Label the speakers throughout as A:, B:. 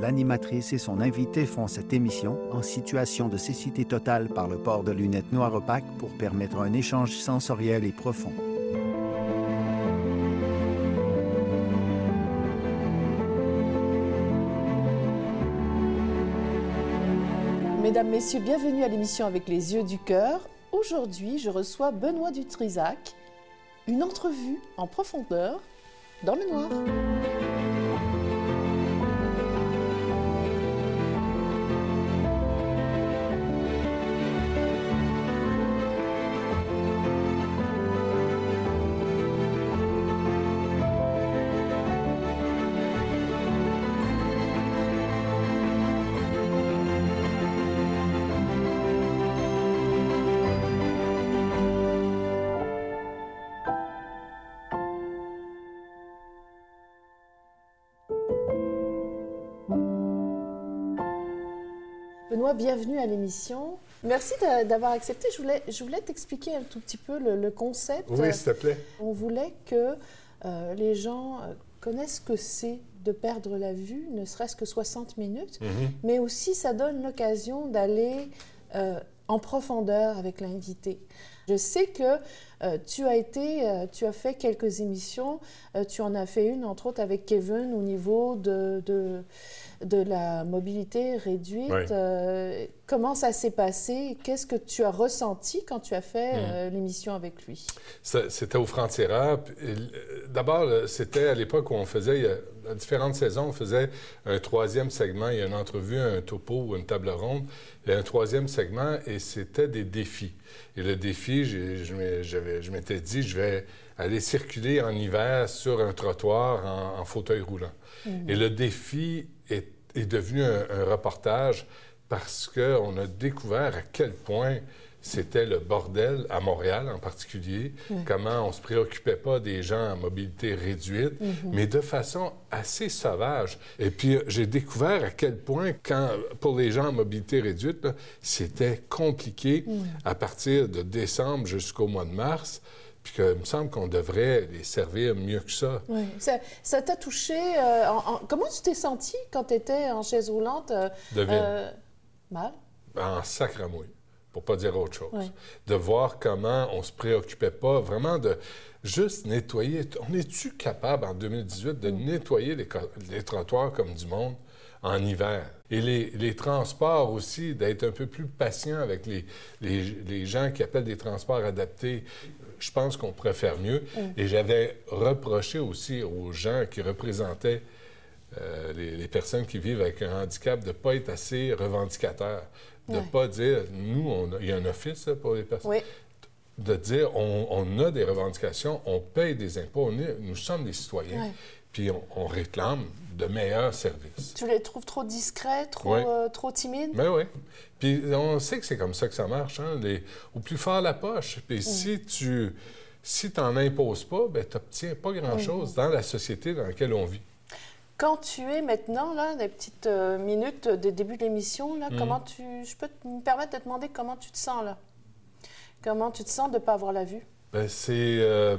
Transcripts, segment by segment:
A: L'animatrice et son invité font cette émission en situation de cécité totale par le port de lunettes noires opaques pour permettre un échange sensoriel et profond.
B: Mesdames, Messieurs, bienvenue à l'émission Avec les yeux du cœur. Aujourd'hui, je reçois Benoît Dutrisac, une entrevue en profondeur dans le noir. Benoît, bienvenue à l'émission. Merci d'avoir accepté. Je voulais, je voulais t'expliquer un tout petit peu le, concept.
C: Oui, s'il te plaît.
B: On voulait que euh, les gens euh, connaissent ce que c'est de perdre la vue, ne serait-ce que 60 minutes,
C: Mhm.
B: mais aussi ça donne l'occasion d'aller euh, en profondeur avec l'invité. Je sais que euh, tu as été, euh, tu as fait quelques émissions, euh, tu en as fait une entre autres avec Kevin au niveau de, de, de la mobilité réduite.
C: Oui.
B: Comment ça s'est passé? Qu'est-ce que tu as ressenti quand tu as fait euh, l'émission avec lui?
C: C'était au euh, D'abord, c'était à l'époque où on faisait, à différentes saisons, on faisait un troisième segment. Il y a une entrevue, un topo ou une table ronde. Il y a un troisième segment et c'était des défis. Et le défi, je m'étais dit, je vais aller circuler en hiver sur un trottoir en, en fauteuil roulant. Et le défi est, est devenu un, un reportage parce qu'on a découvert à quel point c'était le bordel, à Montréal en particulier, comment on ne se préoccupait pas des gens en mobilité réduite, mais de façon assez sauvage. Et puis, euh, j'ai découvert à quel point, quand, pour les gens en mobilité réduite, c'était compliqué à partir de décembre jusqu'au mois de mars, puis qu'il me semble qu'on devrait les servir mieux que ça.
B: Oui. Ça ça t'a touché. euh, en- en- Comment tu t'es senti quand tu étais en chaise roulante? euh,
C: Devine.
B: euh, mal?
C: en sacramouille, pour pas dire autre chose. De voir comment on se préoccupait pas vraiment de juste nettoyer. On est-tu capable en 2018 de nettoyer les, trottoirs comme du monde en hiver? Et les, les transports aussi, d'être un peu plus patient avec les, les, gens qui appellent des transports adaptés. Je pense qu'on pourrait faire mieux. Et j'avais reproché aussi aux gens qui représentaient euh, les, les personnes qui vivent avec un handicap de ne pas être assez revendicateurs, de ne
B: Ouais.
C: pas dire, nous, on a- il y a un office là, pour les personnes,
B: Oui.
C: de dire, on, on a des revendications, on paye des impôts, on est- nous sommes des citoyens,
B: Ouais.
C: puis on, on réclame de meilleurs services.
B: Tu les trouves trop discrets, trop, euh, trop timides?
C: Mais oui. Puis on sait que c'est comme ça que ça marche. Hein? Les- au plus fort la poche. Puis si tu si t'en imposes pas, ben tu n'obtiens pas grand-chose dans la société dans laquelle on vit.
B: Quand tu es maintenant, là, des petites euh, minutes de début de l'émission, là,
C: Mhm.
B: comment tu... Je peux te- me permettre de te demander comment tu te sens, là? Comment tu te sens de ne pas avoir la vue?
C: Ben, c'est euh,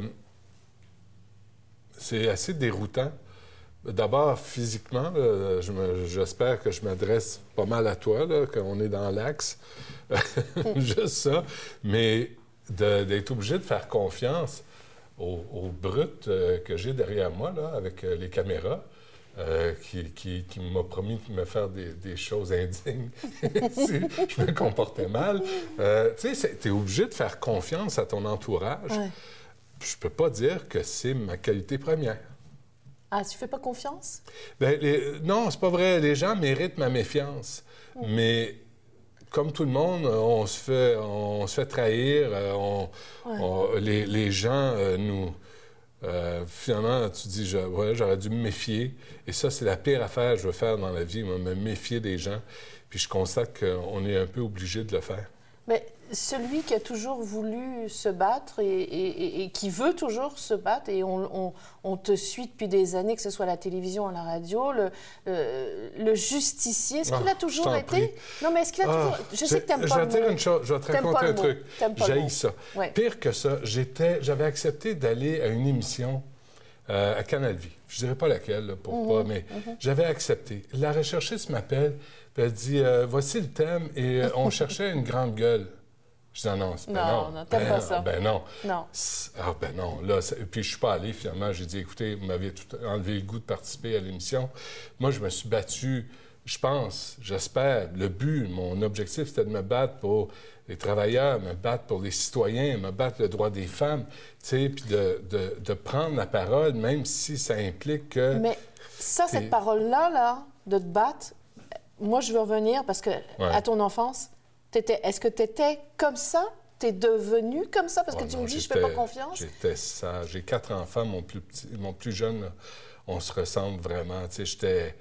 C: c'est assez déroutant. D'abord, physiquement, j'espère que je m'adresse pas mal à toi, qu'on est dans l'axe. Juste ça. Mais d'être obligé de faire confiance au, au brut euh, que j'ai derrière moi, là, avec les caméras, euh, qui, qui- qui m'a promis de me faire des, des choses indignes si je me comportais mal. Euh, tu sais, tu es obligé de faire confiance à ton entourage.
B: Ouais.
C: Je peux pas dire que c'est ma qualité première.
B: Ah, tu fais pas confiance?
C: Ben, les- non, c'est pas vrai. Les gens méritent ma méfiance. Mais comme tout le monde, on se fait, on se fait trahir. euh, on- les, les gens euh, nous. Euh, finalement, tu dis, je- j'aurais dû me méfier. Et ça, c'est la pire affaire que je veux faire dans la vie, me méfier des gens. Puis je constate qu'on est un peu obligé de le faire.
B: Mais celui qui a toujours voulu se battre et, et- et- et qui veut toujours se battre, et on, on- on te suit depuis des années, que ce soit à la télévision, à la radio, le, le, le justicier, est-ce qu'il
C: Ah,
B: a toujours
C: je
B: été... Non, mais est-ce qu'il a
C: Ah,
B: toujours... Je sais que t'aimes
C: je
B: pas
C: vais dire
B: mot.
C: une chose, je vais te raconter un truc.
B: Mot.
C: ça.
B: Ouais.
C: Pire que ça, j'étais, j'avais accepté d'aller à une émission euh, à Canal Vie. je dirais pas laquelle, là, pour
B: Mhm,
C: pas, mais j'avais accepté. La recherchiste m'appelle, elle dit euh, Voici le thème, et euh, on cherchait une grande gueule. Je dis Ah non, ben
B: Non,
C: non. ben
B: pas ça.
C: Ben non.
B: Non.
C: Ah ben non, là, puis je suis pas allé finalement. J'ai dit, écoutez, vous m'avez tout enlevé le goût de participer à l'émission. Moi, je me suis battu, je pense, j'espère, le but, mon objectif, c'était de me battre pour les travailleurs, me battre pour les citoyens, me battre le droit des femmes, tu sais, puis de, de- de prendre la parole, même si ça implique que...
B: Mais ça, cette parole-là, là, de te battre, moi, je veux revenir parce que à ton enfance, est-ce que tu étais comme ça? Tu es devenu comme ça? Parce que tu
C: non,
B: me dis, je fais pas confiance.
C: J'étais ça. J'ai quatre enfants, mon plus, petit, mon plus jeune, là, on se ressemble vraiment. Tu sais, j'étais...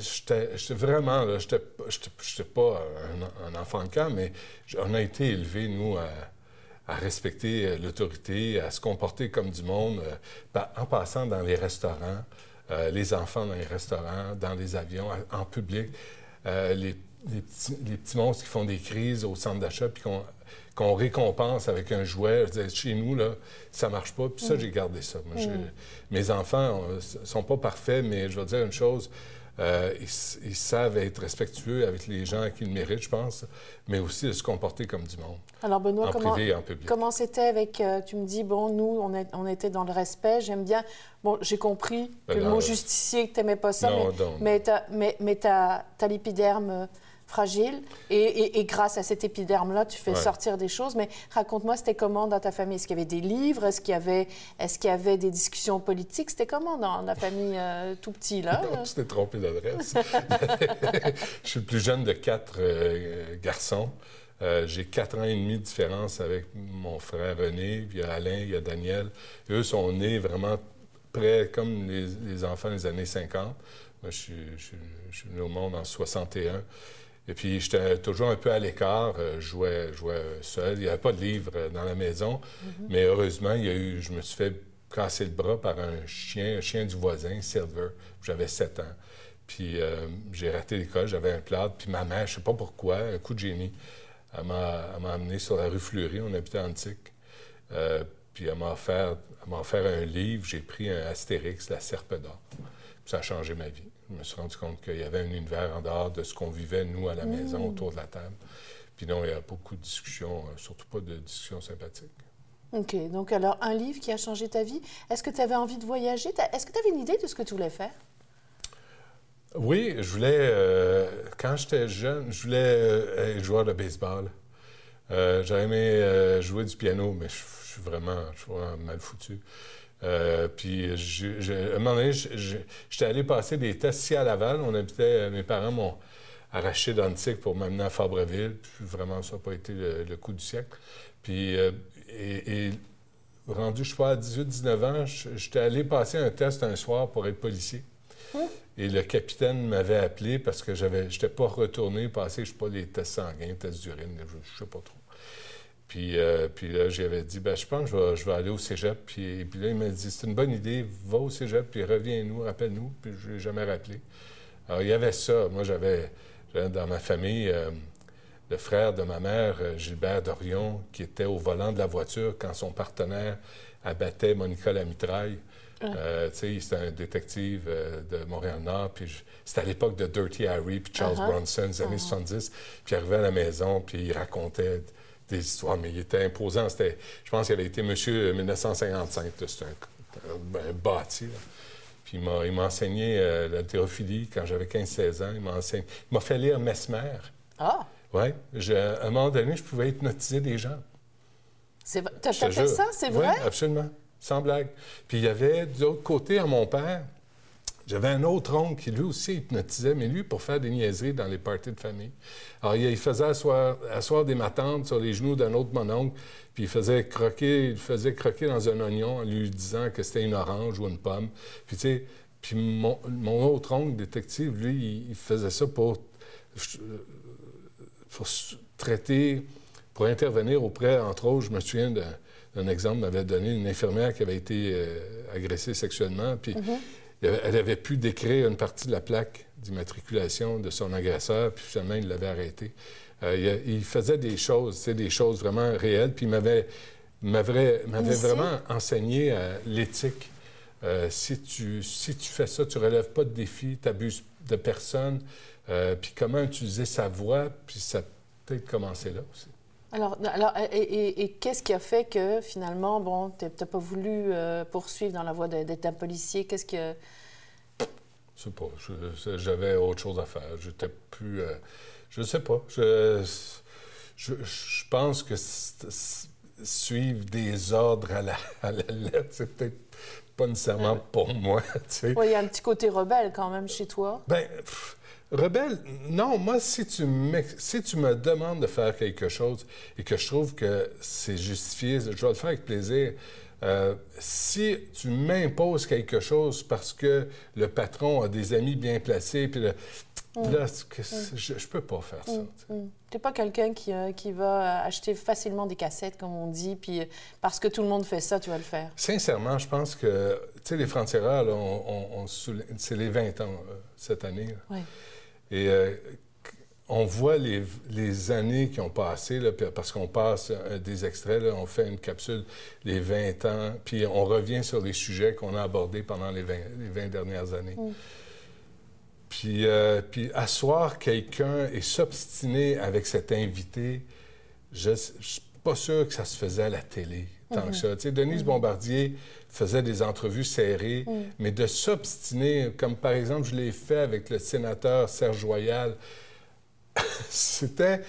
C: J'étais vraiment, là, j'étais pas- un, un enfant de camp, mais on a été élevés, nous, à, à respecter euh, l'autorité, à se comporter comme du monde, euh, en passant dans les restaurants, euh, les enfants dans les restaurants, dans les avions, en public, euh, les, les petits, les petits monstres qui font des crises au centre d'achat, puis qu'on récompense avec un jouet. Je disais, chez nous, là, ça marche pas. Puis ça, j'ai gardé ça. Moi, j'ai- Mes enfants euh, sont pas parfaits, mais je vais dire une chose. euh, ils, savent être respectueux avec les gens qui le méritent, je pense, mais aussi de se comporter comme du monde,
B: Alors, Benoît,
C: en
B: comment,
C: privé et en public.
B: comment c'était avec. euh, tu me dis, bon, nous, on, est- on était dans le respect. J'aime bien. Bon, j'ai compris que
C: Ben
B: le
C: non,
B: mot
C: euh,
B: justicier, que tu n'aimais pas ça,
C: non,
B: mais,
C: non.
B: mais tu as, mais, mais t'as l'épiderme euh, fragile. Et, et- et grâce à cet épiderme-là, tu fais
C: Ouais.
B: sortir des choses. Mais raconte-moi, c'était comment dans ta famille? Est-ce qu'il y avait des livres? Est-ce qu'il y avait, est qu'il y avait des discussions politiques? C'était comment dans la famille euh, tout petit, là?
C: Non, tu t'es trompé d'adresse. je suis le plus jeune de quatre euh, garçons. Euh, J'ai quatre ans et demi de différence avec mon frère René, puis il y a Alain, il y a Daniel. Eux sont nés vraiment près, comme les, les enfants des années 50. Moi, je suis, je je suis venu au monde en 61. Et puis, j'étais toujours un peu à l'écart. Euh, Je jouais, seul. Il n'y avait pas de livre euh, dans la maison. Mais heureusement, il y a eu, je me suis fait casser le bras par un chien, un chien du voisin, Silver. J'avais 7 ans. Puis euh, j'ai raté l'école, j'avais un plâtre. Puis ma mère, je ne sais pas pourquoi, un coup de génie, elle m'a amené sur la rue Fleury, on habitait à Antique. Euh, puis elle m'a offert, elle m'a offert un livre, j'ai pris un Astérix, La Serpe d'or. Puis ça a changé ma vie. Je me suis rendu compte qu'il y avait un univers en dehors de ce qu'on vivait, nous, à la maison, autour de la table. Puis non, il y a beaucoup de discussions, euh, surtout pas de discussions sympathiques.
B: OK. Donc, alors, un livre qui a changé ta vie. Est-ce que tu avais envie de voyager? Est-ce que tu avais une idée de ce que tu voulais faire?
C: Oui, je voulais, euh, quand j'étais jeune, je voulais euh, être joueur de baseball. Euh, J'aurais aimé euh, jouer du piano, mais je, je suis vraiment, je suis vraiment mal foutu. Euh, puis, je- je- à un moment donné, j'étais allé passer des tests ici à Laval. On habitait, euh, mes parents m'ont arraché d'Antique pour m'amener à Fabreville. Puis vraiment, ça n'a pas été le, le coup du siècle. Puis, euh, et, et rendu, je pas, à 18-19 ans, j'étais allé passer un test un soir pour être policier. Et le capitaine m'avait appelé parce que j'avais, j'étais pas retourné passer, je sais pas, les tests sanguins, tests d'urine, je, je sais pas trop. Puis, euh, puis là, j'avais dit, ben, je pense que je vais, je vais aller au cégep. Puis, puis là, il m'a dit, c'est une bonne idée, va au cégep, puis reviens-nous, rappelle-nous. Puis je l'ai jamais rappelé. Alors, il y avait ça. Moi, j'avais, dans ma famille euh, le frère de ma mère, euh, Gilbert Dorion, qui était au volant de la voiture quand son partenaire abattait Monica la mitraille. Euh, tu sais, c'était un détective euh, de Montréal-Nord, puis je- c'était à l'époque de Dirty Harry, puis Charles
B: Uh-huh.
C: Bronson, les années 70. Puis il arrivait à la maison, puis il racontait des histoires, mais il était imposant. C'était, je pense qu'il avait été monsieur 1955, là, c'était un, un- bâti. là. Puis il m'a, enseigné euh, la thérophilie quand j'avais 15-16 ans. Il m'a, enseigné, il m'a fait lire Mesmer.
B: Ah,
C: Oui. À un moment donné, je pouvais hypnotiser des gens.
B: c'est t'as fait
C: jure.
B: ça, c'est
C: Oui,
B: vrai?
C: absolument. Sans blague. Puis il y avait, de l'autre côté, à mon père, j'avais un autre oncle qui lui aussi hypnotisait, mais lui pour faire des niaiseries dans les parties de famille. Alors il faisait asseoir, des matantes sur les genoux d'un autre mononcle, puis il faisait croquer, il faisait croquer dans un oignon en lui disant que c'était une orange ou une pomme. Puis tu sais, puis mon, mon autre oncle détective, lui, il, faisait ça pour traiter, pour intervenir auprès, entre autres, je me souviens d'un- exemple, m'avait donné une infirmière qui avait été euh, agressée sexuellement, puis avait- elle avait pu décrire une partie de la plaque d'immatriculation de son agresseur, puis finalement, il l'avait arrêté. Euh, il, faisait des choses, tu sais, des choses vraiment réelles, puis il m'avait m'avait m'avait
B: Initié.
C: vraiment enseigné euh, l'éthique euh, si, tu, si tu fais ça, tu relèves pas de défis, tu abuses de personne, puis comment utiliser sa voix, puis ça peut-être commencer là aussi.
B: Alors, alors et, qu'est-ce qui a fait que finalement, bon, tu n'as pas voulu euh, poursuivre dans la voie d'être un policier? Qu'est-ce que.
C: Je sais pas. J'avais autre chose à faire. J'étais plus. je ne sais pas. Je, je, je pense que suivre des ordres à la, à la lettre, c'est peut-être pas nécessairement pour moi.
B: Il y a un petit côté rebelle quand même chez toi.
C: Ben, rebelle, non. Moi, si tu, si tu me demandes de faire quelque chose et que je trouve que c'est justifié, je vais le faire avec plaisir. Euh, si tu m'imposes quelque chose parce que le patron a des amis bien placés, puis le, Mm. Là, mm. je, ne peux pas faire ça.
B: Tu n'es pas quelqu'un qui, euh, qui, va acheter facilement des cassettes, comme on dit, puis euh, parce que tout le monde fait ça, tu vas le faire.
C: Sincèrement, je pense que, tu sais, les frontières, on, c'est les 20 ans euh, cette année. Oui. Et on voit les, les, années qui ont passé, là, parce qu'on passe des extraits, là, on fait une capsule les 20 ans, puis on revient sur les sujets qu'on a abordés pendant les 20, les 20 dernières années. Mm. Puis, euh, puis asseoir quelqu'un et s'obstiner avec cet invité, je ne suis pas sûr que ça se faisait à la télé tant que mhm. ça. Tu sais, Denise mhm. Bombardier faisait des entrevues serrées, mhm. mais de s'obstiner, comme par exemple je l'ai fait avec le sénateur Serge Royal, c'était...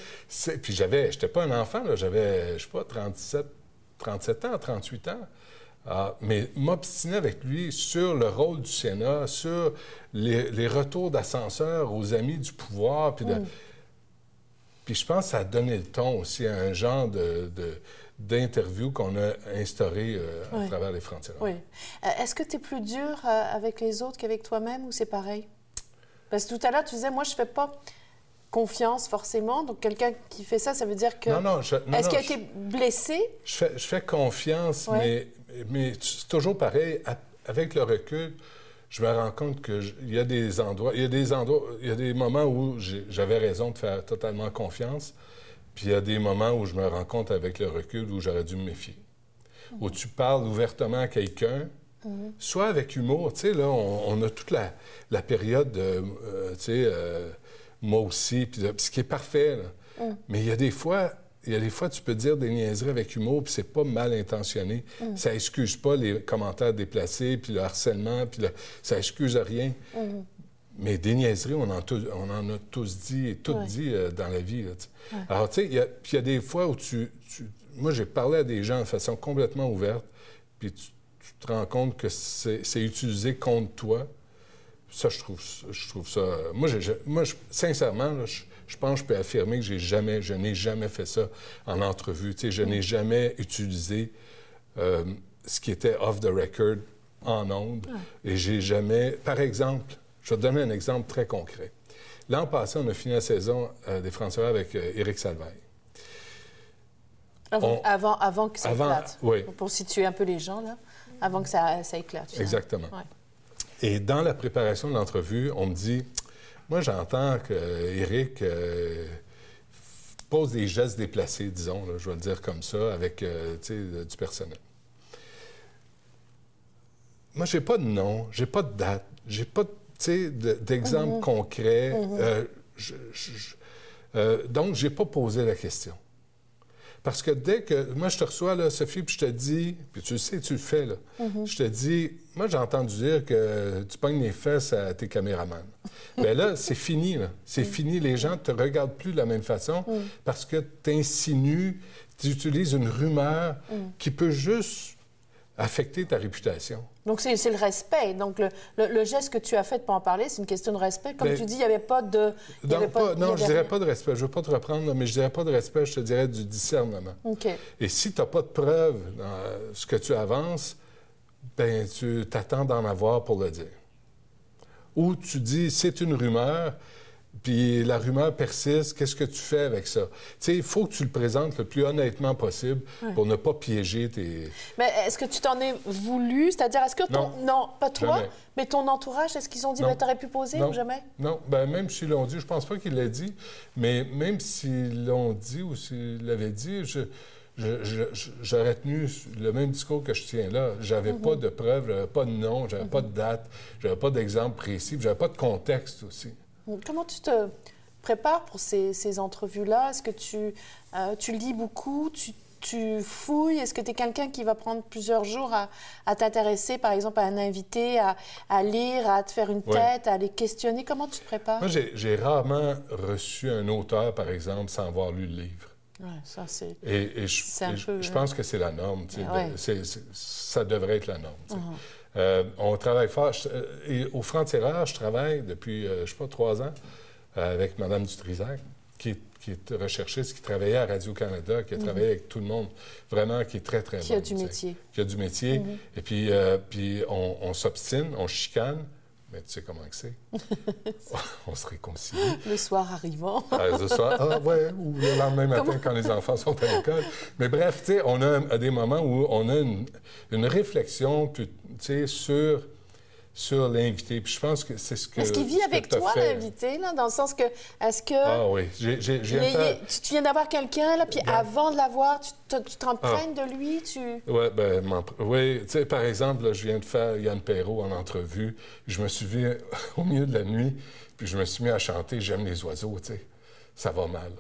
C: Puis j'avais... J'étais pas un enfant, j'avais, je sais pas, 37, 37 ans, 38 ans. Ah, mais m'obstiner avec lui sur le rôle du Sénat, sur les, retours d'ascenseur aux amis du pouvoir, puis, mm. puis je pense que ça a donné le ton aussi à un genre de, d'interview qu'on a instauré euh, à travers les frontières.
B: Oui. Euh, est-ce que tu es plus dur euh, avec les autres qu'avec toi-même ou c'est pareil? Parce que tout à l'heure, tu disais, moi, je ne fais pas confiance forcément. Donc, quelqu'un qui fait ça, ça veut dire que.
C: Non, non.
B: Est-ce qu'il a été blessé?
C: Je fais, je fais confiance, mais mais c'est toujours pareil. Avec le recul, je me rends compte qu'il y a des endroits, il y a des endroits, il y a des moments où j'avais raison de faire totalement confiance, puis il y a des moments où je me rends compte avec le recul où j'aurais dû me méfier. Où tu parles ouvertement à quelqu'un, soit avec humour, tu sais, là, on, a toute la, période de, euh, tu sais, euh, moi aussi, puis ce qui est parfait, Mais il y a des fois, il y a des fois, tu peux dire des niaiseries avec humour, puis c'est pas mal intentionné. Ça excuse pas les commentaires déplacés, puis le harcèlement, puis ça excuse rien. Mais des niaiseries, on en, on en, a tous dit et toutes dit euh, dans la vie. Alors, tu sais, il y, a des fois où tu... Moi, j'ai parlé à des gens de façon complètement ouverte, puis tu, te rends compte que c'est utilisé contre toi. Ça, je trouve, je trouve ça... Moi, moi sincèrement, là, je, je pense que je peux affirmer que j'ai jamais, je n'ai jamais fait ça en entrevue. Tu sais, je n'ai jamais utilisé euh, ce qui était off the record en ondes. Et j'ai jamais. Par exemple, je vais te donner un exemple très concret. L'an passé, on a fini la saison euh, des Français avec euh, Éric Salvaille.
B: Avant, avant, que ça éclate. Oui. Pour situer un peu les gens, là, avant que ça, ça éclate.
C: Exactement. Et dans la préparation de l'entrevue, on me dit moi, j'entends qu'Éric euh, pose des gestes déplacés, disons, je vais le dire comme ça, avec euh, du personnel. Moi, j'ai pas de nom, j'ai pas de date, j'ai pas d'exemple mm-hmm. concret. Mm-hmm. Euh, je, je, donc, j'ai pas posé la question. Parce que dès que. Moi, je te reçois, là, Sophie, puis je te dis, puis tu le sais, tu le fais, là. Mm-hmm. Je te dis, moi, j'ai entendu dire que tu pognes les fesses à tes caméramans. Bien là, c'est fini, là. C'est mm. fini. Les gens ne te regardent plus de la même façon mm. parce que tu insinues, tu utilises une rumeur qui peut juste affecter ta réputation.
B: Donc, c'est le respect. Donc, le, geste que tu as fait pour en parler, c'est une question de respect. Comme ben, tu dis, il n'y avait pas de...
C: non, je ne dirais pas de respect. Je ne veux pas te reprendre, mais je ne dirais pas de respect, je te dirais du discernement.
B: OK.
C: Et si tu n'as pas de preuves dans ce que tu avances, ben tu t'attends d'en avoir pour le dire. Ou tu dis, c'est une rumeur, puis la rumeur persiste, qu'est-ce que tu fais avec ça? Tu sais, il faut que tu le présentes le plus honnêtement possible pour ne pas piéger tes...
B: Mais est-ce que tu t'en es voulu? C'est-à-dire, est-ce que ton... Non, pas toi, mais ton entourage, est-ce qu'ils ont dit, ben, tu aurais pu poser ou jamais?
C: Non, ben, même s'ils l'ont dit, je pense pas qu'ils l'aient dit, mais même s'ils l'ont dit ou s'ils l'avaient dit, je j'aurais tenu le même discours que je tiens là. J'avais n'avais pas de preuves, j'avais pas de nom, j'avais pas de date, j'avais pas d'exemple précis, j'avais pas de contexte aussi.
B: Comment tu te prépares pour ces, entrevues-là? Est-ce que tu, euh, tu lis beaucoup? Tu, tu fouilles? Est-ce que tu es quelqu'un qui va prendre plusieurs jours à, t'intéresser, par exemple, à un invité, à, lire, à te faire une tête, à les questionner? Comment tu te prépares?
C: Moi, j'ai rarement reçu un auteur, par exemple, sans avoir lu le livre.
B: Oui, ça, c'est.
C: Et, je, pense que c'est la norme. ça devrait être la norme. Uh-huh. Euh, on travaille fort. Euh, et au franc-tireur, je travaille depuis, euh, je ne sais pas, trois ans avec Mme Dutrisac, qui est, qui est recherchiste, qui travaillait à Radio-Canada, qui a uh-huh. travaillé avec tout le monde, vraiment, qui est très, très
B: Qui a du métier.
C: Qui a du métier. Uh-huh. Et puis, puis on, on s'obstine, on chicane. Mais tu sais comment c'est? on se réconcilie.
B: Le soir arrivant.
C: ah, le soir, ah ouais, ou le lendemain matin quand les enfants sont à l'école. Mais bref, tu sais, on a des moments où on a une, une réflexion, tu sais, sur sur l'invité. Puis je pense que c'est ce que.
B: Est-ce qu'il vit avec toi, l'invité, là, dans le sens que. Est-ce que.
C: Ah oui. J'ai,
B: Tu viens d'avoir quelqu'un, là, puis avant de l'avoir, tu, t'entraînes ah. de lui, tu.
C: Ouais, ben, oui, tu sais, par exemple, je viens de faire Yann Perrault en entrevue. Je me suis vu au milieu de la nuit, puis je me suis mis à chanter J'aime les oiseaux, tu sais. Ça va mal.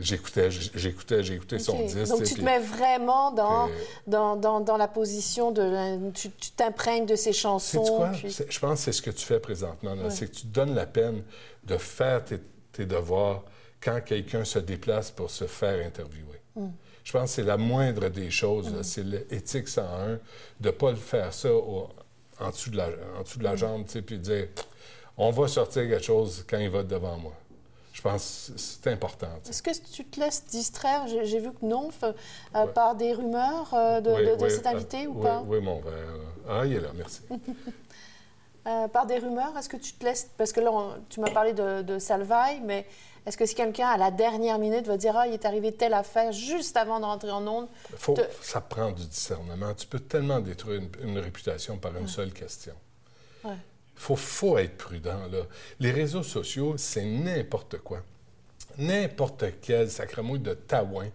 C: J'écoutais, j'écoutais, j'écoutais son disque.
B: Donc, tu te mets vraiment dans, dans, dans, dans, la position de... Tu t'imprègnes de ses chansons.
C: Quoi? Je pense que c'est ce que tu fais présentement. C'est que tu te donnes la peine de faire tes, tes devoirs quand quelqu'un se déplace pour se faire interviewer. Hmm. Je pense que c'est la moindre des choses. Hmm. C'est l'éthique 101 de ne pas le faire ça en, dessous de la, en dessous de la hmm. jambe, puis dire on va sortir quelque chose quand il va devant moi. Je pense que c'est important.
B: Est-ce que tu te laisses distraire? J'ai vu que non, euh, par des rumeurs euh, de, cet invité ou pas?
C: Oui, mon verre. Ah, il est là, merci.
B: Euh, par des rumeurs, est-ce que tu te laisses... Parce que là, tu m'as parlé de, de Salvaille, mais est-ce que si quelqu'un, à la dernière minute, va dire « Ah, il est arrivé telle affaire juste avant de rentrer en onde... »
C: Ça prend du discernement. Tu peux tellement détruire une, réputation par une seule question. Ouais. Il faut, être prudent. Là. Les réseaux sociaux, c'est n'importe quoi. N'importe quel sacramouille de taouin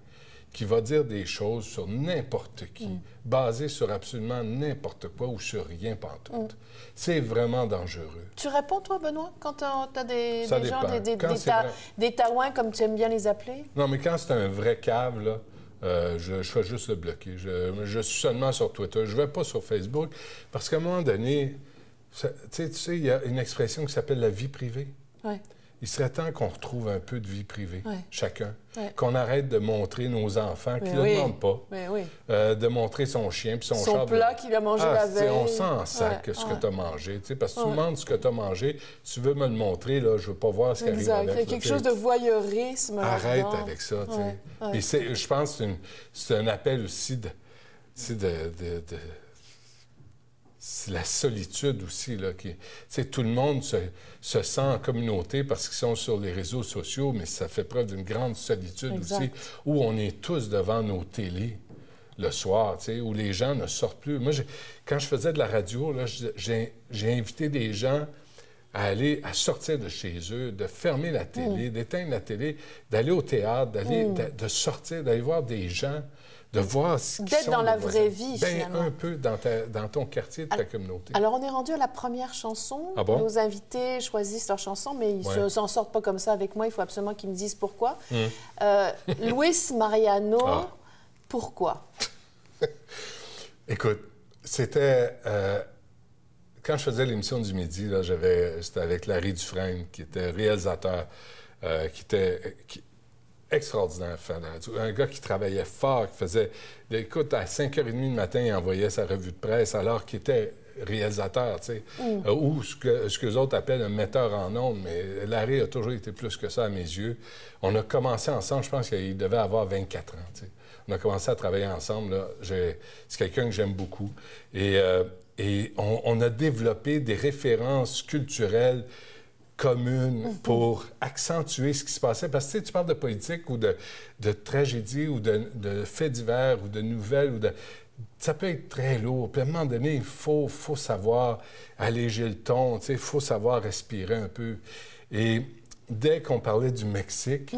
C: qui va dire des choses sur n'importe qui, mm. basé sur absolument n'importe quoi ou sur rien pantoute. Mm. C'est vraiment dangereux.
B: Tu réponds, toi, Benoît, quand tu as, des, gens, des, des, taouins, comme tu aimes bien les appeler?
C: Non, mais quand c'est un vrai cave, là, euh, je, je, fais juste le bloquer. Je, je, suis seulement sur Twitter. Je ne vais pas sur Facebook parce qu'à un moment donné, tu sais, il y a une expression qui s'appelle la vie privée. Il serait temps qu'on retrouve un peu de vie privée, chacun. Qu'on arrête de montrer nos enfants qui ne le demandent pas. Euh, de montrer son chien puis son,
B: son plat qu'il a mangé ah, la veille.
C: On sent sac ce que tu as mangé. Parce que tu demandes ce que tu as mangé. Tu veux me le montrer, là, je veux pas voir ce qui arrive avec.
B: Il y a quelque chose de voyeurisme.
C: Arrête avec ça. Puis je pense que c'est un appel aussi de, de c'est la solitude aussi. Là, qui, tout le monde se, sent en communauté parce qu'ils sont sur les réseaux sociaux, mais ça fait preuve d'une grande solitude aussi, où on est tous devant nos télés le soir, où les gens ne sortent plus. Moi, quand je faisais de la radio, j'ai invité des gens à aller, à sortir de chez eux, de fermer la télé, mm. d'éteindre la télé, d'aller au théâtre, d'aller, mm. de sortir, d'aller voir des gens de voir ce
B: D'être dans la vraie vie, ben, finalement.
C: un peu dans, dans, ton quartier, de ta communauté.
B: Alors, on est rendu à la première chanson. Ah Nos invités choisissent leur chanson, mais ils ne s'en sortent pas comme ça avec moi. Il faut absolument qu'ils me disent pourquoi. Hum. Euh, Luis Mariano, ah. pourquoi?
C: Écoute, c'était... Euh, quand je faisais l'émission du midi, c'était avec Larry Dufresne, qui était réalisateur, euh, qui était extraordinaire Un gars qui travaillait fort, qui faisait. Écoute, à 5h30 du matin, il envoyait sa revue de presse alors qu'il était réalisateur, tu sais, mm. euh, ou ce que, ce que les autres appellent un metteur en ondes, mais Larry a toujours été plus que ça à mes yeux. On a commencé ensemble, je pense qu'il devait avoir 24 ans, tu sais. On a commencé à travailler ensemble, C'est quelqu'un que j'aime beaucoup. Et, euh, et on, on, a développé des références culturelles commune mhm. pour accentuer ce qui se passait. Parce que tu parles de politique ou de, de tragédie ou de, de, faits divers ou de nouvelles ou de... Ça peut être très lourd. Puis à un moment donné, il faut, faut savoir alléger le ton, il faut savoir respirer un peu. Et dès qu'on parlait du Mexique,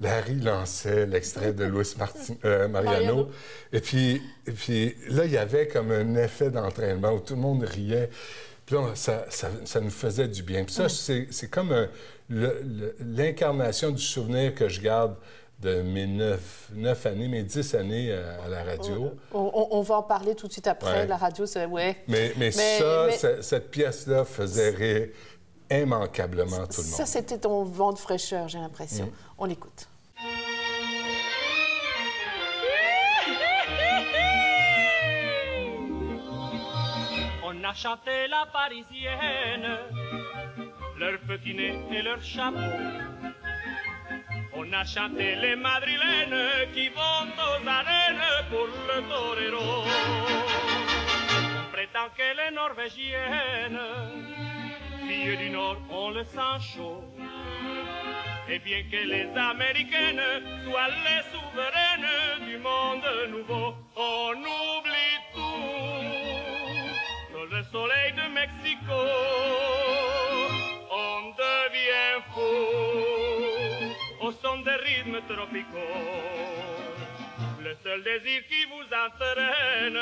C: Larry lançait l'extrait de Louis euh, Mariano. Et puis, et puis là, il y avait comme un effet d'entraînement où tout le monde riait. Là, ça, ça, nous faisait du bien. Puis ça, c'est comme l'incarnation du souvenir que je garde de mes neuf, années, mes dix années à, la radio.
B: On, va en parler tout de suite après. La radio, c'est... Ouais.
C: Mais, mais, ça, cette pièce-là faisait rire immanquablement tout le monde.
B: Ça, c'était ton vent de fraîcheur, j'ai l'impression. Mm. On l'écoute.
D: On a chanté la parisienne, leur petit nez et leur chapeau. On a chanté les madrilènes qui vont aux arènes pour le torero. On prétend que les norvégiennes, filles du Nord, ont le sang chaud. Et bien que les américaines soient les souveraines du monde nouveau, on oublie tout. Le soleil de Mexico, on devient fou au son des rythmes tropicaux. Le seul désir qui vous entraîne,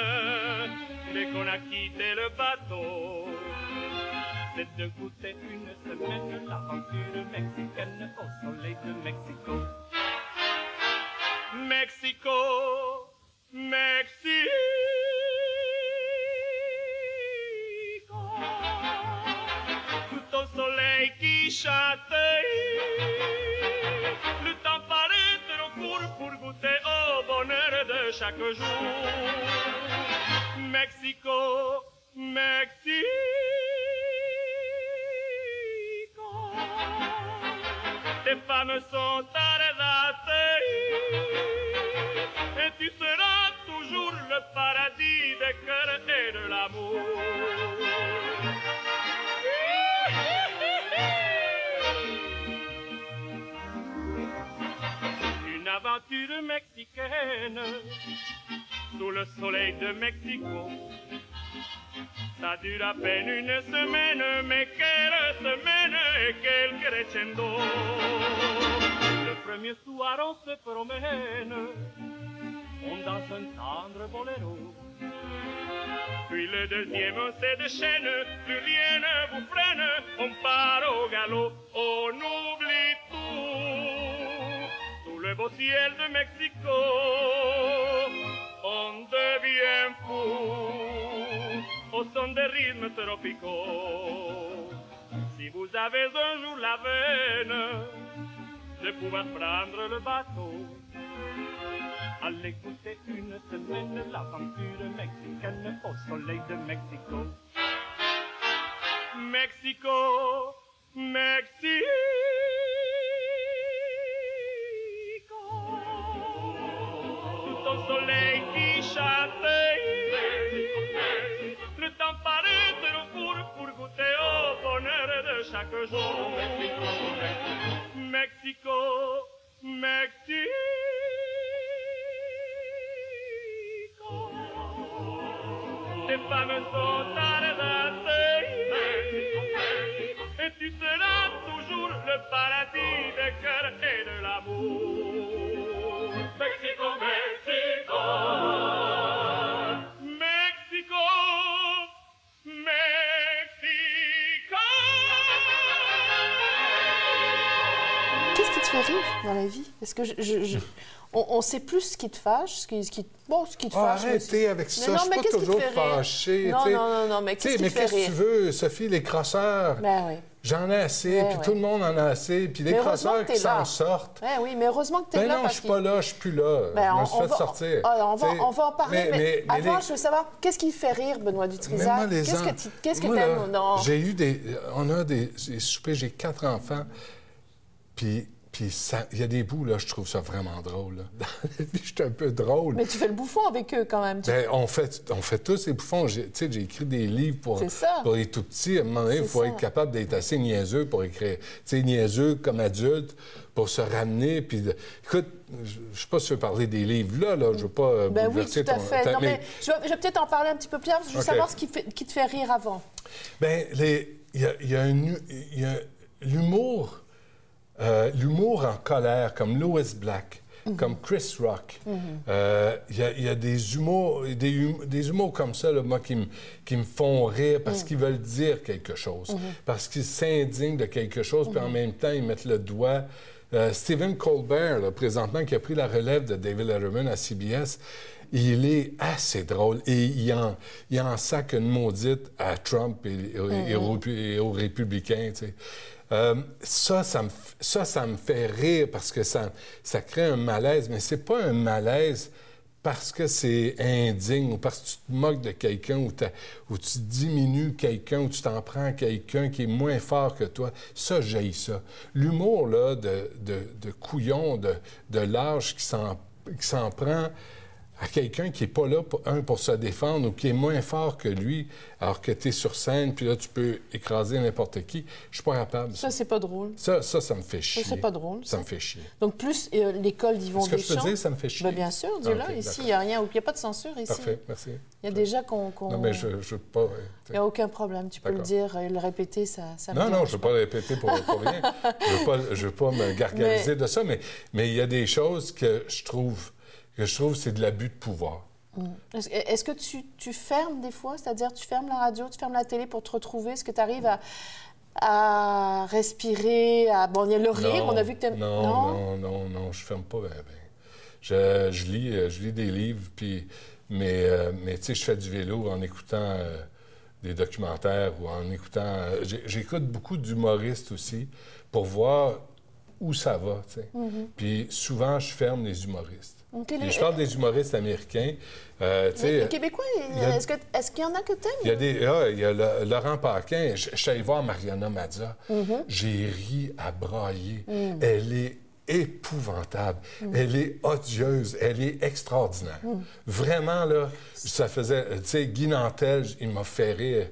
D: dès qu'on a quitté le bateau, c'est de goûter une semaine l'aventure mexicaine au soleil de Mexico. Mexico, Mexico. Tout au soleil qui chante, le temps paraît trop court pour goûter au bonheur de chaque jour. Mexico, Mexico. tes femmes sont arrêtées et tu seras le paradis des cœurs et de l'amour. Une aventure mexicaine sous le soleil de Mexico ça dure à peine une semaine, mais quelle semaine et quel crescendo. Le premier soir on se promène, on danse un tendre boléro. Puis le deuxième on se déchaîne, plus rien ne vous freine, on part au galop, on oublie tout. Sous le beau ciel de Mexico, on devient fou au son des rythmes tropicaux. Si vous avez un jour la veine de pouvoir prendre le bateau, allez écouter une semaine l'aventure mexicaine au soleil de Mexico. Mexico, Mexico. Tout au soleil qui chante chaque jour. Mexico, Mexico. Tes femmes sont arrêtées et tu seras toujours le paradis des cœurs et de l'amour.
B: Rire dans la vie Parce que je, on, sait plus ce qui te fâche, ce qui, ce qui, bon, ce qui te fâche.
C: Arrêtez avec ça, je suis pas toujours fâché.
B: Non, non, non, non, mais qu'est-ce qui
C: Mais qu'est-ce que tu veux, Sophie, les crosseurs?
B: Ben oui.
C: J'en ai assez, ben puis tout le monde en a assez, puis les crosseurs qui s'en sortent.
B: Ben oui, mais heureusement que tu es
C: ben
B: là.
C: non, je suis pas là, je suis plus là. Ben, je me suis fait sortir.
B: Ah, on, va, on, va, en parler, mais, avant, je veux savoir, qu'est-ce qui fait rire Benoît Dutrisac? Qu'est-ce que tu aimes dans...
C: J'ai eu des... On a des soupers, j'ai quatre enfants, puis puis il y a des bouts, là, je trouve ça vraiment drôle. je suis un peu drôle.
B: Mais tu fais le bouffon avec eux quand même.
C: Ben, on, fait, on fait tous ces bouffons. J'ai, j'ai écrit des livres pour, pour les tout petits. À un moment donné, il faut être capable d'être assez niaiseux pour écrire. Tu sais, niaiseux comme adulte pour se ramener. Puis, écoute, je ne sais pas si tu veux parler des livres là, là. Je veux pas euh,
B: ben oui, tout à fait. Non, mais... je, vais, peut-être en parler un petit peu plus tard, je veux savoir ce qui, fait, qui, te fait rire avant.
C: Bien, il y a, y a, l'humour euh, l'humour en colère, comme Louis Black, comme Chris Rock. Euh, Il y, a, il y a des humours, des, hum- des humours comme ça, là, moi, qui me, qui me font rire parce qu'ils veulent dire quelque chose, parce qu'ils s'indignent de quelque chose, puis en même temps, ils mettent le doigt. Euh, Stephen Colbert, là, présentement, qui a pris la relève de David Letterman à CBS, il est assez drôle et il en, il en sac une maudite à Trump et, et- et aux, et aux républicains. tu sais. Euh, ça, ça me, fait rire parce que ça, ça crée un malaise, mais c'est pas un malaise parce que c'est indigne ou parce que tu te moques de quelqu'un ou, ou tu diminues quelqu'un ou tu t'en prends à quelqu'un qui est moins fort que toi. Ça, j'ai ça. L'humour, là, de, de, de couillon, de, de lâche qui s'en prend à quelqu'un qui n'est pas là, pour, un, pour se défendre ou qui est moins fort que lui, alors que tu es sur scène, puis là, tu peux écraser n'importe qui. Je suis pas capable.
B: Ça, c'est pas drôle.
C: Ça, ça, ça me fait chier.
B: c'est pas drôle,
C: Ça
B: ça.
C: me fait chier.
B: Donc, plus euh, l'école d'Yvon
C: Est-ce que je
B: Deschamps.
C: peux dire, ça me fait chier?
B: Ben, bien sûr, dis-le.
C: Ah, ok,
B: ici, il n'y a rien, il n'y a pas de censure ici.
C: Parfait, merci.
B: Il y a déjà qu'on. qu'on-
C: Non, mais je ne veux pas...
B: Il n'y a aucun problème. Tu peux le dire et le répéter, ça, ça me
C: Non, non, je ne veux pas le répéter pour, pour rien. Je ne veux, veux pas me gargariser
B: Mais-
C: de ça, mais mais il y a des choses que je trouve que je trouve c'est de l'abus de pouvoir.
B: Est-ce est-ce que tu, tu fermes des fois, c'est-à-dire tu fermes la radio, tu fermes la télé pour te retrouver? Est-ce que tu arrives à, à respirer, à... Bon, il y a le rire, on a vu que tu
C: Non, non, non, non, je ferme pas. Ben, ben. Je, je lis, euh, je lis des livres, puis, mais, euh, mais tu sais, je fais du vélo en écoutant euh, des documentaires ou en écoutant. euh, J'écoute beaucoup d'humoristes aussi pour voir où ça va, tu sais. Puis souvent, je ferme les humoristes. Je parle des humoristes américains. euh,
B: Les, Québécois,
C: a-
B: est-ce qu'il y en a que tu
C: il y a des. ah, il y a le- Laurent Paquin. Je, je suis allé voir Mariana Mazza.
B: Mm-hmm.
C: J'ai ri à brailler.
B: Mm.
C: Elle est épouvantable. Elle est odieuse. Elle est extraordinaire.
B: Mm.
C: Vraiment, là, ça faisait. Tu sais, Guy Nantel, il m'a fait rire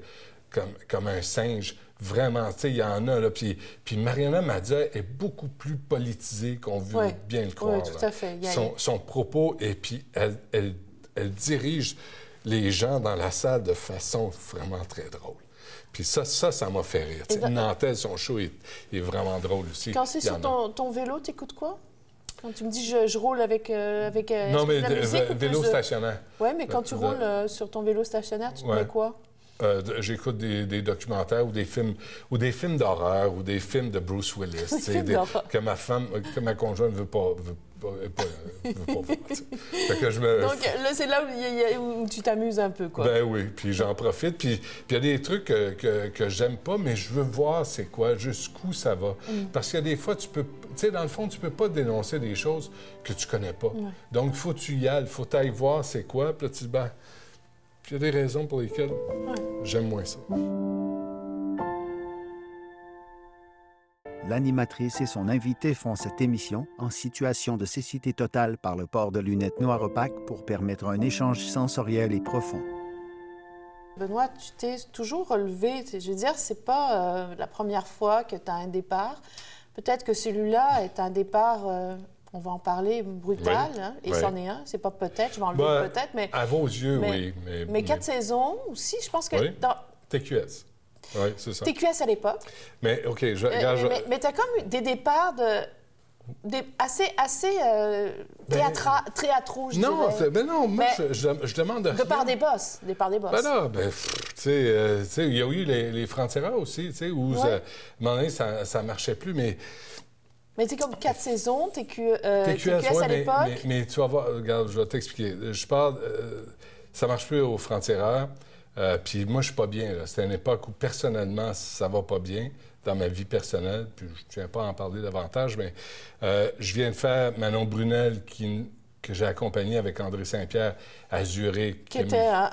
C: comme, comme un singe. Vraiment, tu sais, il y en a, là. Puis, puis Mariana Mazza est beaucoup plus politisée qu'on veut bien le croire.
B: Oui, tout à fait.
C: Son, son propos, et puis elle, elle- elle dirige les gens dans la salle de façon vraiment très drôle. Puis ça, ça, ça m'a fait rire. Tu sais,
B: dans-
C: Nantel, son show est, est vraiment drôle aussi.
B: Quand c'est sur ton, ton vélo, tu écoutes quoi? Quand tu me dis je, je roule avec. euh, avec euh,
C: Non, mais
B: de la musique
C: vélo
B: de-
C: stationnaire.
B: Ouais, mais quand tu roules euh, sur ton vélo stationnaire, tu te
C: Ouais.
B: mets quoi?
C: Euh, J'écoute des, des documentaires ou des films ou des films d'horreur ou des films de Bruce Willis. des- que ma femme, que ma conjointe veut pas, veut pas, veut pas, veut pas voir. que je me,
B: Donc là, c'est là où, y a- tu t'amuses un peu, quoi.
C: Ben oui, puis j'en profite. Puis il y a des trucs que, que, que j'aime pas, mais je veux voir c'est quoi, jusqu'où ça va. Parce qu'il y a des fois, tu peux... Tu sais, dans le fond, tu peux pas dénoncer des choses que tu connais pas. Donc, il faut que tu y ailles, il faut que tu ailles voir c'est quoi, puis là, tu te dis, ben... Puis il y a des raisons pour lesquelles j'aime moins ça.
A: L'animatrice et son invité font cette émission en situation de cécité totale par le port de lunettes noires opaques pour permettre un échange sensoriel et profond.
B: Benoît, tu t'es toujours relevé. Je veux dire, c'est pas euh, la première fois que tu as un départ. Peut-être que celui-là est un départ, euh, on va en parler, brutal.
C: Oui.
B: hein, et
C: Oui.
B: c'en est un. C'est pas peut-être, je vais enlever
C: Ben,
B: peut-être, mais,
C: À vos yeux,
B: mais-
C: oui. Mais,
B: mais quatre saisons aussi, je pense que
C: Oui.
B: dans
C: TQS. Oui, c'est ça.
B: TQS à l'époque,
C: Mais, OK, je,
B: euh,
C: regarde, je-
B: mais, tu as comme eu des départs de, des, assez, assez euh, théâtra- théâtraux, je
C: Ben, Non,
B: dirais.
C: ben non, moi,
B: Mais-
C: je, je- demande de
B: De part
C: rien.
B: des boss, des parts des boss.
C: Ben là, ben, tu sais, euh, il y a eu les, les aussi, tu sais, où
B: Ouais.
C: ça- à un moment donné, ça, ça marchait plus, mais
B: Mais c'est comme quatre saisons, TQ, euh,
C: TQS,
B: TQS
C: ouais,
B: à l'époque.
C: mais, mais tu vas voir, regarde, je vais t'expliquer. Je parle, euh, ça marche plus aux francs-tireurs, euh, puis moi, je suis pas bien. C'est une époque où, personnellement, ça va pas bien dans ma vie personnelle, puis je tiens pas à en parler davantage, mais euh, je viens de faire Manon Brunel, qui, que j'ai accompagné avec André Saint-Pierre à Zurich,
B: Qui était un-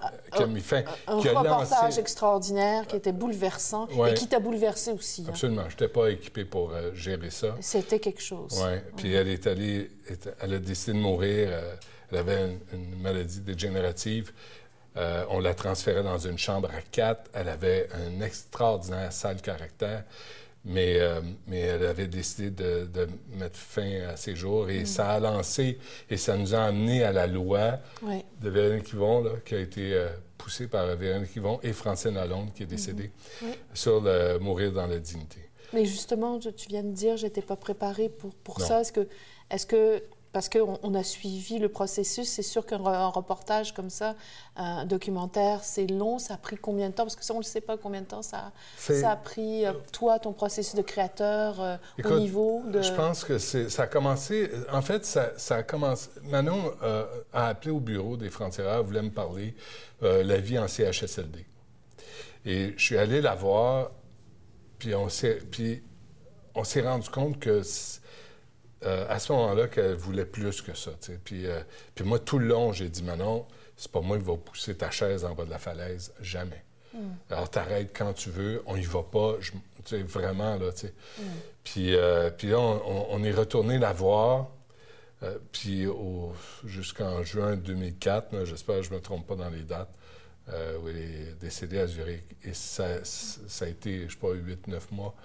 B: reportage extraordinaire qui était bouleversant et qui t'a bouleversé aussi. hein.
C: Absolument. Je n'étais pas équipé pour euh, gérer ça.
B: C'était quelque chose.
C: Oui. Puis elle est allée, elle a décidé de mourir. euh, elle avait une, une maladie dégénérative. Euh, on la transférait dans une chambre à quatre. Elle avait un extraordinaire sale caractère. Mais, euh, mais elle avait décidé de, de mettre fin à ses jours et ça a lancé et ça nous a amené à la loi
B: Ouais.
C: de Véronique Yvon, là, qui a été euh, poussée par Véronique Yvon et Francine Lalonde, qui est décédée, sur le mourir dans la dignité.
B: Mais justement, tu viens de dire, j'étais pas préparée pour, pour
C: Non.
B: ça. Est-ce que, est-ce que, parce qu'on on a suivi le processus, c'est sûr qu'un re- un reportage comme ça, un documentaire, c'est long. Ça a pris combien de temps? Parce que ça, on ne sait pas combien de temps ça, a pris, euh, toi, ton processus de créateur, euh, au niveau de...
C: Je pense que ça a commencé. En fait, ça, ça a commencé. Manon euh, a appelé au bureau des frontières, voulait me parler euh, la vie en CHSLD. Et je suis allé la voir, puis on s'est, puis on s'est rendu compte que c- euh, à ce moment-là qu'elle voulait plus que ça. Puis, euh, puis moi, tout le long, j'ai dit Manon, c'est pas moi qui va pousser ta chaise en bas de la falaise, jamais. Alors, t'arrêtes quand tu veux, on y va pas, je- tu sais, vraiment, là, tu sais. Puis, euh, puis là, on, on- on est retourné la voir, puis jusqu'en juin 2004, là, j'espère que je ne me trompe pas dans les dates, où elle est décédée à Zurich. Et ça, ça a été, je ne sais pas, 8-9 mois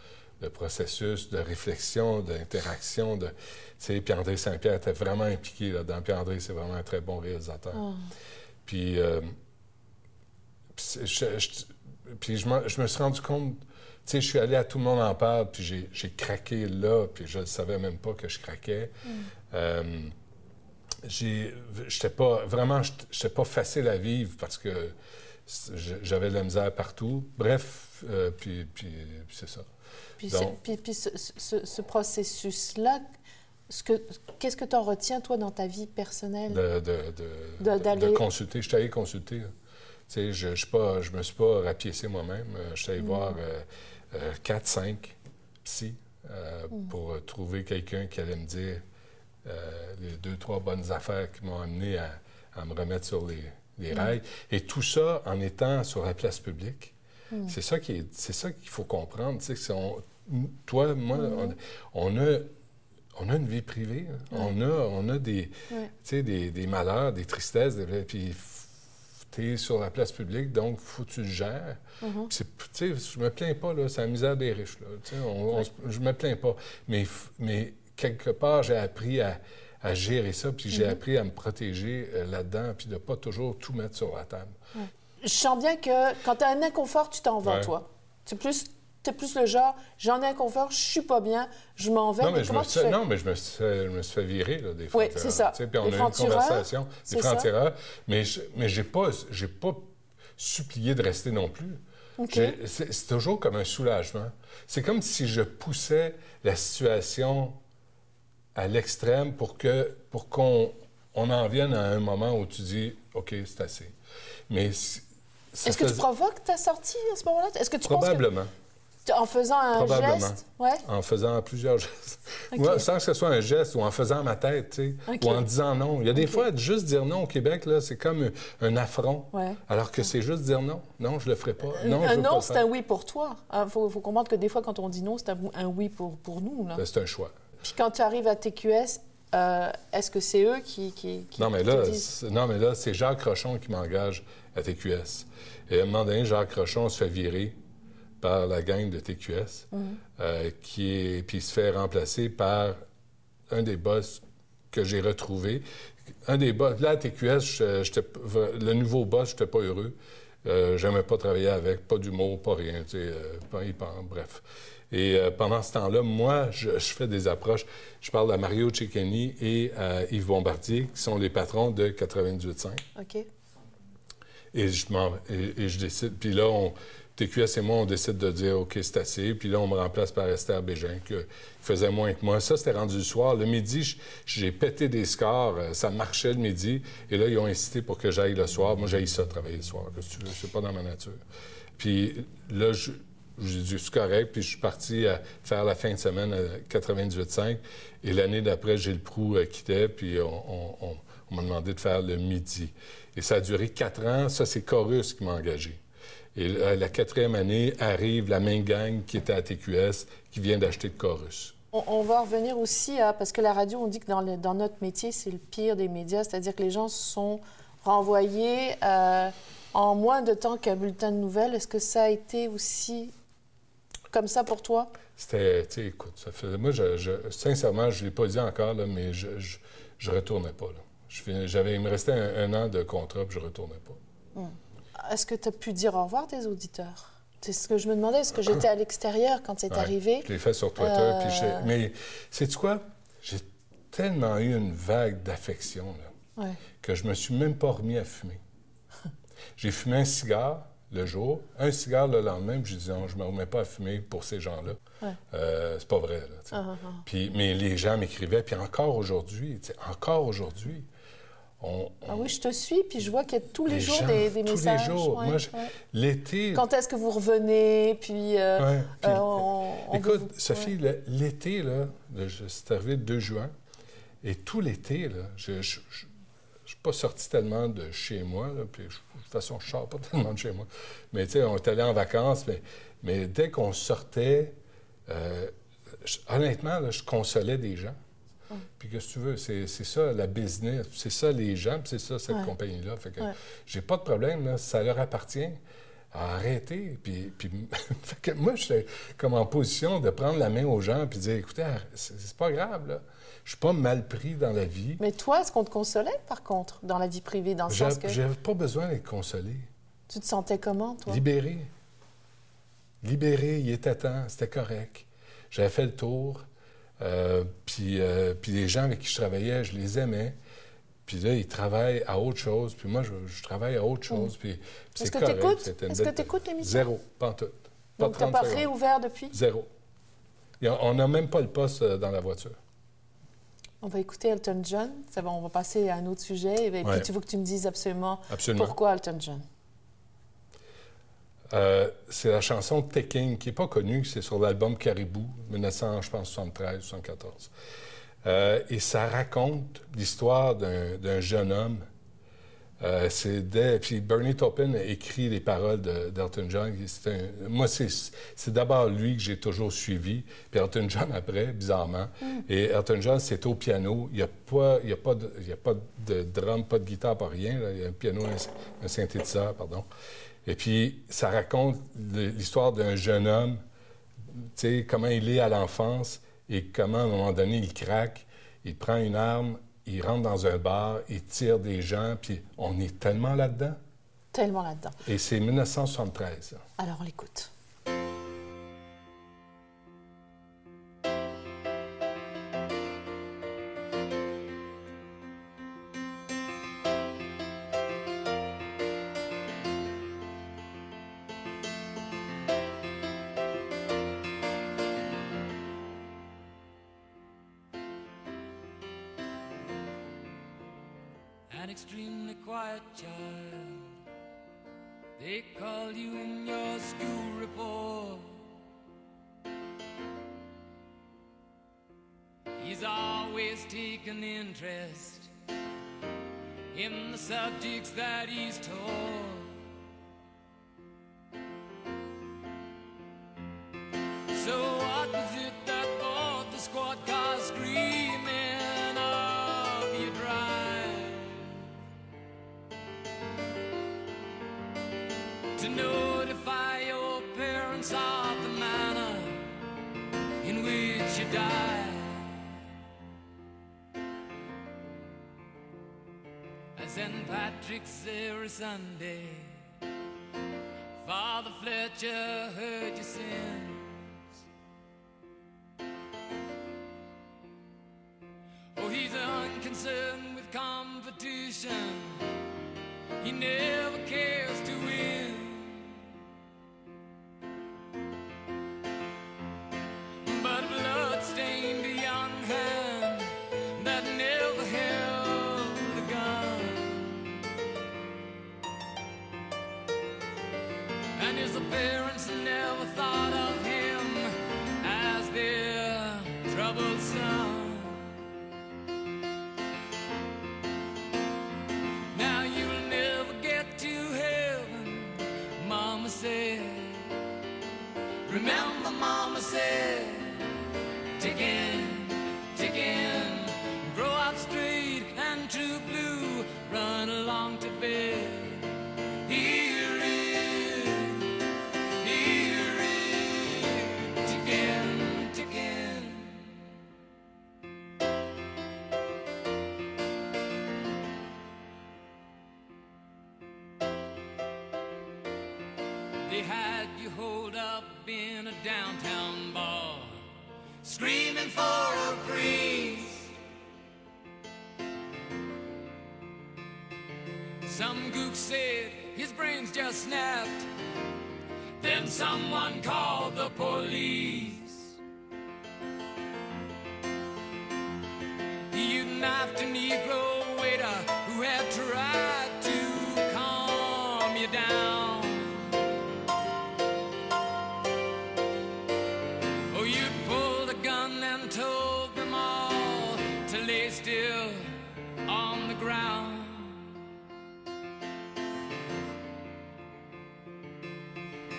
C: de processus, de réflexion, d'interaction. De, tu sais, puis André Saint-Pierre était vraiment impliqué là-dedans. Puis André, c'est vraiment un très bon réalisateur. Puis, euh, puis c'est- je, je- puis je, m'en- je me suis rendu compte, tu sais, je suis allé à Tout le monde en parle, puis j'ai, craqué là, puis je ne savais même pas que je craquais. Euh, j'ai, j'étais pas, vraiment, j'étais- pas facile à vivre parce que j'avais de la misère partout. Bref, euh, puis, puis, puis c'est ça.
B: Puis,
C: Donc-
B: puis- puis ce, ce- ce processus-là, ce que, qu'est-ce que tu en retiens, toi, dans ta vie personnelle?
C: de, consulter. Je suis allé consulter. là. Tu sais, je ne je, me suis pas rapiécé moi-même. Euh, Je suis
B: Mm.
C: allé voir euh, 4, 5 psy euh,
B: Mm.
C: pour euh, trouver quelqu'un qui allait me dire euh, les deux, trois bonnes affaires qui m'ont amené à, à me remettre sur les, les
B: Mm.
C: rails. Et tout ça en étant sur la place publique.
B: Mm.
C: C'est ça qui est, c'est ça qu'il faut comprendre. c'est on- toi, moi,
B: Mm.
C: on, on a on a une vie privée. hein. On, a, on a des, des, des malheurs, des tristesses, des- puis tu es sur la place publique, donc faut que tu le gères.
B: Mm-hmm.
C: Tu sais, je me plains pas, là, c'est la misère des riches. Là, on, on je me plains pas. Mais, mais quelque part, j'ai appris à, à gérer ça, puis
B: Mm-hmm.
C: j'ai appris à me protéger euh, là-dedans, puis de pas toujours tout mettre sur la table.
B: Je sens bien que quand tu as un inconfort, tu t'en vas,
C: Ouais.
B: toi. Tu es plus, t'es plus le genre, j'en ai un inconfort, je suis pas bien, je m'en vais.
C: Non, mais,
B: mais
C: je me, suis,
B: fais?
C: non, mais je me suis fait, je me suis fait virer, là, des
B: Oui,
C: francs-tireurs,
B: c'est ça.
C: Puis on a eu une conversation, des
B: c'est
C: francs-tireurs, mais je mais j'ai pas, pas supplié de rester non plus.
B: OK.
C: J'ai- C'est c'est toujours comme un soulagement. C'est comme si je poussais la situation à l'extrême pour que pour qu'on on en vienne à un moment où tu dis OK, c'est assez. Mais si-
B: Est-ce que tu provoques ta sortie à ce moment-là? Est-ce que tu penses que
C: probablement
B: t- en faisant un
C: Probablement.
B: geste? Ouais.
C: en faisant plusieurs gestes. Ouais, sans que ce soit un geste ou en faisant ma tête, tu sais, ou en disant non. Il y a des
B: OK.
C: fois, juste dire non au Québec, là, c'est comme un, affront.
B: Ouais.
C: Alors que c'est juste dire non. Non, je le ferai pas. Non, je
B: un non, c'est un oui pour toi. Il faut, faut comprendre que des fois, quand on dit non, c'est un, un oui pour, pour nous.
C: Ben, C'est un choix.
B: Puis quand tu arrives à TQS, euh, est-ce que c'est eux qui, qui, qui
C: Non, mais là,
B: disent-
C: non, mais là, c'est Jacques Rochon qui m'engage à TQS. Et à un moment donné, Jacques Rochon se fait virer par la gang de TQS,
B: Mhm.
C: euh, qui est, puis il se fait remplacer par un des boss que j'ai retrouvé. Un des boss, là, à TQS, je- le nouveau boss, je n'étais pas heureux. Euh, J'aimais pas travailler avec, pas d'humour, pas rien, tu sais, euh, pas y pen- bref. Et euh, pendant ce temps-là, moi, je, je fais des approches. Je parle à Mario Cecchini et à Yves Bombardier, qui sont les patrons de 98.5.
B: OK.
C: Et je, décide. Puis là, on, TQS et moi, on décide de dire OK, c'est assez. Puis là, on me remplace par Esther Bégin, qui faisait moins que moi. Ça, c'était rendu le soir. Le midi, j'ai pété des scores. euh, Ça marchait le midi. Et là, ils ont incité pour que j'aille le soir. Moi, j'ai ça, travailler le soir. Que tu? C'est pas dans ma nature. Puis là, je- j'ai dit c'est correct. Puis je suis parti à faire la fin de semaine à 98.5. Et l'année d'après, Gilles Proux euh, quittait. Puis on m'a demandé de faire le midi. Et ça a duré quatre ans. Ça, c'est Chorus qui m'a engagé. Et la, la quatrième année arrive la même gang qui était à TQS, qui vient d'acheter de Chorus.
B: On, on va revenir aussi à... Parce que la radio, on dit que dans, le- dans notre métier, c'est le pire des médias, c'est-à-dire que les gens sont renvoyés euh, en moins de temps qu'un bulletin de nouvelles. Est-ce que ça a été aussi comme ça pour toi?
C: C'était, tu sais, écoute, ça fait, moi, je, je- sincèrement, je ne l'ai pas dit encore, là, mais je, je retournais pas. Là. J'avais, il me restait un, un an de contrat, puis je retournais pas.
B: Est-ce que tu as pu dire au revoir à tes auditeurs? C'est ce que je me demandais, est-ce que j'étais à l'extérieur quand c'est
C: Ouais,
B: arrivé?
C: Je l'ai fait sur Twitter.
B: Euh,
C: puis j'ai- Mais sais-tu quoi? J'ai tellement eu une vague d'affection là,
B: Ouais.
C: que je me suis même pas remis à fumer. J'ai fumé un cigare le jour, un cigare le lendemain, puis j'ai dit non, je me remets pas à fumer pour ces gens-là.
B: Ouais.
C: Euh, c'est pas vrai. Là, sais.
B: Ah, ah, ah.
C: Puis, mais les gens m'écrivaient, puis encore aujourd'hui, sais, encore aujourd'hui, on,
B: Ah oui, je te suis, puis je vois qu'il y a tous les,
C: les
B: jours
C: gens,
B: des, des
C: tous
B: messages.
C: les jours.
B: ouais,
C: Moi, je-
B: ouais.
C: l'été,
B: Quand est-ce que vous revenez? Puis, euh,
C: Ouais, puis-
B: euh, on- on
C: Écoute,
B: vous-
C: Sophie, l'été, là, c'est arrivé le 2 juin, et tout l'été, là, je ne suis pas sorti tellement de chez moi, là, puis de toute façon, je ne sors pas tellement de chez moi. Mais tu sais, on est allé en vacances, mais, mais dès qu'on sortait, euh, honnêtement, là, je consolais des gens. Puis qu'est-ce que tu veux, c'est ça la business, c'est ça les gens, puis c'est ça cette
B: Ouais.
C: compagnie-là. Fait que
B: Ouais.
C: j'ai pas de problème, là, ça leur appartient. Arrêtez. Puis, puis fait que moi, je suis comme en position de prendre la main aux gens puis dire écoutez, c'est pas grave, là. Je suis pas mal pris dans la vie.
B: Mais toi, est-ce qu'on te consolait, par contre, dans la vie privée, dans le sens que
C: j'ai pas besoin d'être consolé.
B: tu te sentais comment, toi?
C: Libéré. Libéré, il était temps, c'était correct. J'avais fait le tour. Euh, puis, euh, puis les gens avec qui je travaillais, je les aimais. Puis là, ils travaillent à autre chose. Puis moi, je, je travaille à autre chose. Puis, puis
B: Est-ce que?
C: C'était une
B: Est-ce que
C: belle-
B: t'écoutes l'émission?
C: Zéro, pas en tout. Pas
B: Donc, tu n'as
C: 30
B: pas
C: secondes.
B: réouvert depuis?
C: Zéro. On n'a même pas le poste euh, dans la voiture.
B: On va écouter Elton John. C'est bon, on va passer à un autre sujet. Et puis,
C: Ouais.
B: tu veux que tu me dises absolument,
C: Absolument.
B: pourquoi Elton John?
C: Euh, c'est la chanson Taking, qui n'est pas connue, c'est sur l'album Caribou, 1973 74 Euh, et ça raconte l'histoire d'un jeune homme. Euh, c'est Puis Bernie Taupin a écrit les paroles de- d'Elton John. Un- Moi, c'est c'est d'abord lui que j'ai toujours suivi, puis Elton John après, bizarrement. Et Elton John, c'est au piano. Il n'y a, pas- il y a, pas de- il y a pas de drum, pas de guitare, pas rien. là. Il y a un piano, un, un synthétiseur, pardon. Et puis, ça raconte l'histoire d'un jeune homme, tu sais, comment il est à l'enfance et comment, à un moment donné, il craque, il prend une arme, il rentre dans un bar, il tire des gens, puis on est tellement là-dedans.
B: Tellement là-dedans.
C: Et c'est 1973. là.
B: Alors, on l'écoute.
E: Unconcerned with competition. He never cares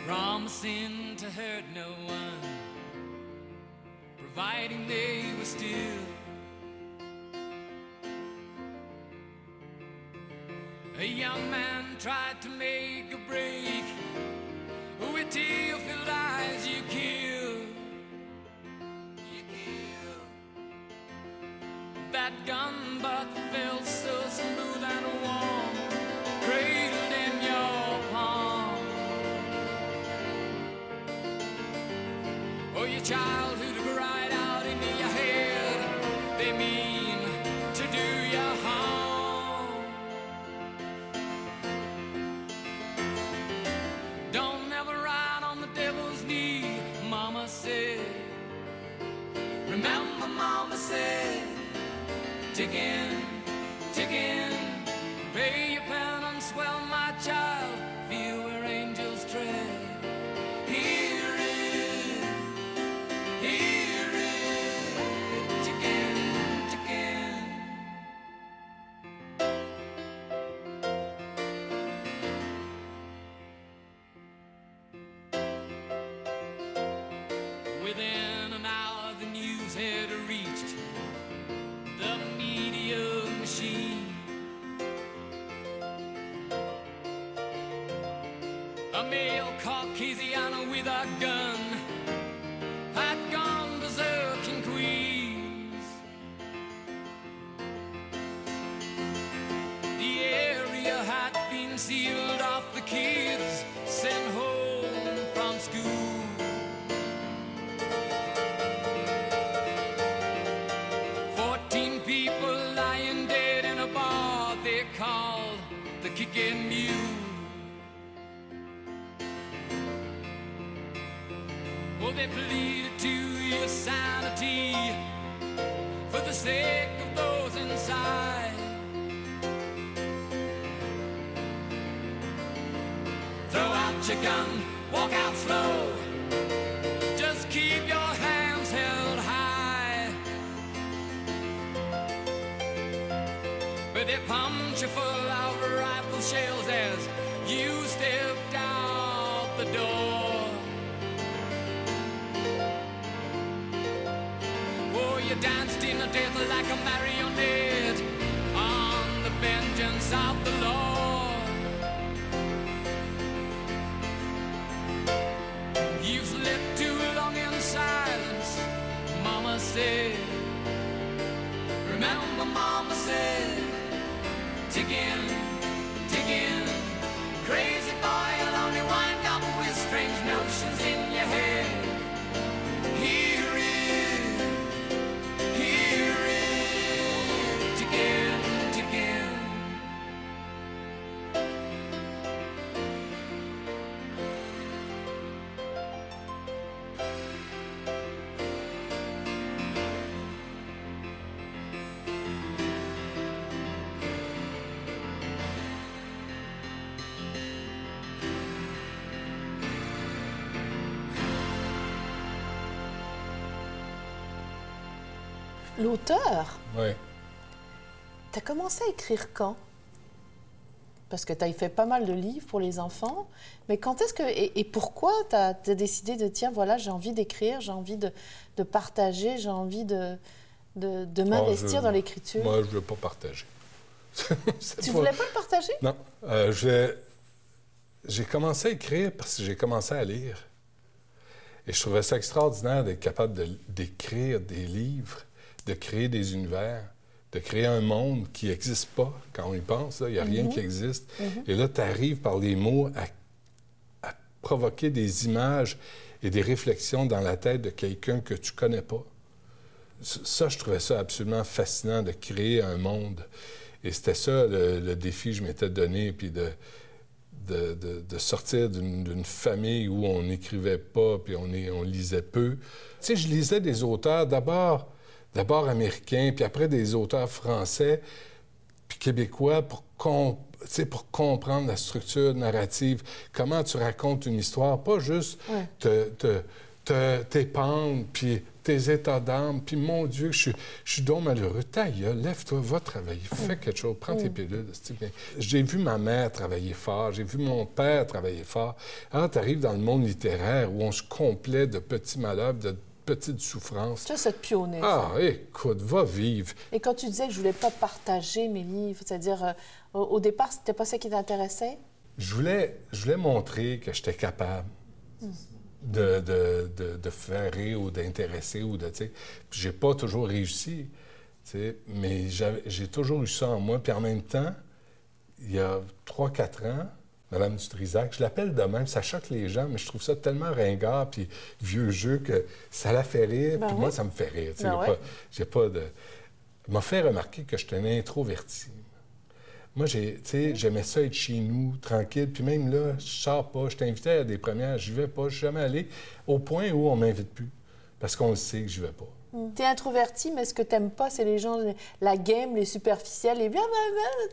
E: Promising to hurt no one, providing they were still. A young man tried to make a break with tear-filled sealed off, the kids gun, walk out slow. Just keep your hands held high. But they pumped you full of rifle shells as you stepped out the door. Oh, you danced in the death like a marionette again.
B: L'auteur,
C: Oui.
B: tu as commencé à écrire quand? Parce que tu as fait pas mal de livres pour les enfants, mais quand est-ce que. Et, et pourquoi tu as, décidé de tiens, voilà, j'ai envie d'écrire, j'ai envie de, de partager, j'ai envie de, de, de m'investir dans l'écriture?
C: Moi, je ne veux pas partager.
B: Tu
C: pas-
B: voulais pas le partager?
C: Non. Euh, j'ai- j'ai commencé à écrire parce que j'ai commencé à lire. Et je trouvais ça extraordinaire d'être capable de- d'écrire des livres, de créer des univers, de créer un monde qui n'existe pas quand on y pense. Il n'y a rien qui existe. Et là, tu arrives par les mots à, à provoquer des images et des réflexions dans la tête de quelqu'un que tu connais pas. Ça, je trouvais ça absolument fascinant de créer un monde. Et c'était ça le, le défi que je m'étais donné, puis de, de, de- de sortir d'une d'une famille où on n'écrivait pas, puis on, est- on lisait peu. Tu sais, je lisais des auteurs d'abord, d'abord américains, puis après des auteurs français, puis québécois pour, pour comprendre la structure narrative, comment tu racontes une histoire, pas juste
B: Ouais.
C: te, te, te- tes pentes, puis tes états d'âme, puis mon Dieu, je suis, je suis donc malheureux. Ta gueule, lève-toi, va travailler, fais quelque chose, prends tes pilules. bien. J'ai vu ma mère travailler fort, j'ai vu mon père travailler fort. Alors, tu arrives dans le monde littéraire où on se complaît de petits malheurs, de petites souffrances.
B: Tu as cette pionnier.
C: Ah, écoute, va vivre.
B: Et quand tu disais que je voulais pas partager mes livres, c'est-à-dire euh, au, au départ, c'était pas ça qui t'intéressait?
C: Je voulais, je voulais montrer que j'étais capable de, de, de, de faire rire ou d'intéresser ou de, tu sais. Puis j'ai pas toujours réussi, tu sais, mais j'ai toujours eu ça en moi. Puis en même temps, il y a 3-4 ans, Madame Dutrisac, je l'appelle de même, ça choque les gens, mais je trouve ça tellement ringard puis vieux jeu que ça la fait rire,
B: Ben
C: puis
B: oui.
C: moi, ça me fait rire.
B: Ben
C: J'ai pas de... M'a fait remarquer que j'étais un introverti. Moi, j'aimais ça être chez nous, tranquille. Puis même là, je sors pas. Je t'invitais à des premières, j'y vais pas. Je suis jamais allé au point où on m'invite plus. Parce qu'on le sait que j'y vais pas.
B: Tu es introverti, mais ce que t'aimes pas, c'est les gens, la game, les superficiels, les bien,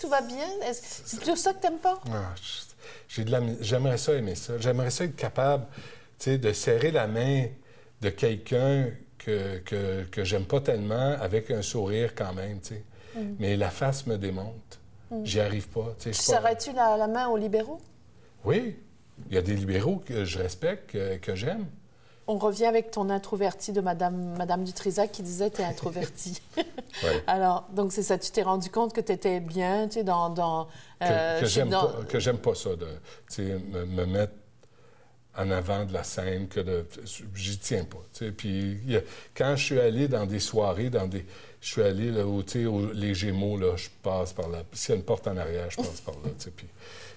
B: tout va bien. C'est plutôt ça que t'aimes pas?
C: Ah, je- j'ai de la mi- j'aimerais ça aimer ça. J'aimerais ça être capable, tu sais, de serrer la main de quelqu'un que, que, que j'aime pas tellement avec un sourire quand même, tu sais. Mais la face me démonte. J'y arrive pas. Tu
B: serrais-tu la, la main aux libéraux?
C: Oui. Il y a des libéraux que je respecte, que, que j'aime.
B: On revient avec ton introverti de Madame, Madame Dutrisac qui disait tu es introverti.
C: Ouais.
B: Alors, donc c'est ça, tu t'es rendu compte que tu étais bien, tu sais, dans... dans
C: que,
B: euh,
C: que
B: chez-
C: j'aime
B: dans-
C: pas, que j'aime pas ça, de tu sais, me, me mettre en avant de la scène, que de, j'y tiens pas. tu sais. Puis a- quand je suis allé dans des soirées, dans des, je suis allé là, où, tu sais, où les Gémeaux, là, je passe par là. S'il y a une porte en arrière, je passe par là. tu sais. Puis,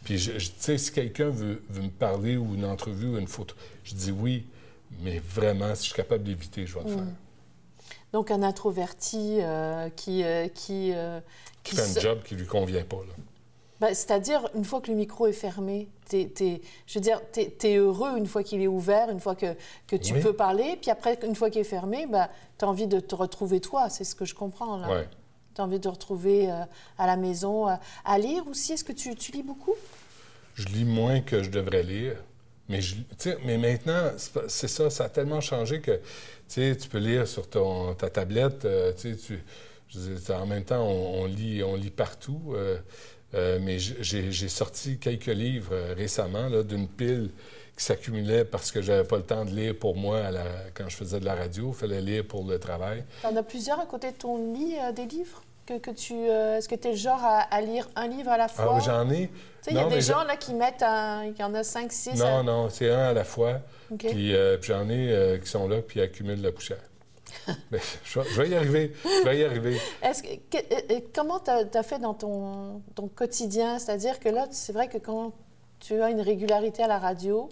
C: puis tu sais, si quelqu'un veut, veut me parler ou une entrevue ou une photo, je dis oui, mais vraiment, si je suis capable d'éviter, je vais le faire.
B: Donc un introverti euh, qui... euh, qui, euh,
C: Qui
B: qui
C: fait
B: se-
C: un job qui lui convient pas. Là.
B: Ben, C'est-à-dire, une fois que le micro est fermé, t'es- t'es- je veux dire, tu es, heureux une fois qu'il est ouvert, une fois que, que tu
C: Oui.
B: peux parler, puis après, une fois qu'il est fermé, ben, tu as envie de te retrouver toi, c'est ce que je comprends là.
C: Ouais.
B: Tu as envie de te retrouver euh, à la maison, euh, à lire aussi. Est-ce que tu, tu lis beaucoup?
C: Je lis moins que je devrais lire. Mais, mais maintenant, c'est ça, ça a tellement changé que tu peux lire sur ton, ta tablette. euh, tu je en même temps, on, lit, on lit partout. euh, euh, mais j'ai sorti quelques livres récemment d'une pile qui s'accumulait parce que j'avais pas le temps de lire pour moi quand je faisais de la radio. Il fallait lire pour le travail.
B: Tu en as plusieurs à côté de ton lit, des livres? Que, que tu, euh, Est-ce que tu es le genre à, à lire un livre à la fois?
C: Ah oui, j'en ai.
B: Tu sais, il y a des gens là, qui mettent, il y en a cinq, six.
C: Non,
B: à-
C: non, c'est un à la fois. Puis, euh, puis j'en ai euh, qui sont là puis accumulent la poussière. Mais je, vais- je vais y arriver. Je vais y arriver.
B: Est-ce que, que- comment tu as, fait dans ton, ton quotidien? C'est-à-dire que là, c'est vrai que quand tu as une régularité à la radio,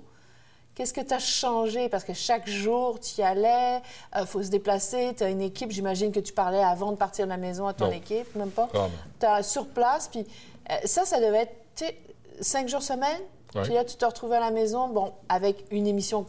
B: qu'est-ce que tu as changé? Parce que chaque jour, tu y allais, il faut se déplacer, tu as une équipe, j'imagine que tu parlais avant de partir de la maison à ton
C: Non.
B: équipe, même pas. Tu es sur place, puis euh, ça, ça devait être tu sais, cinq jours semaine.
C: Ouais.
B: Puis là, tu te retrouves à la maison, bon, avec une émission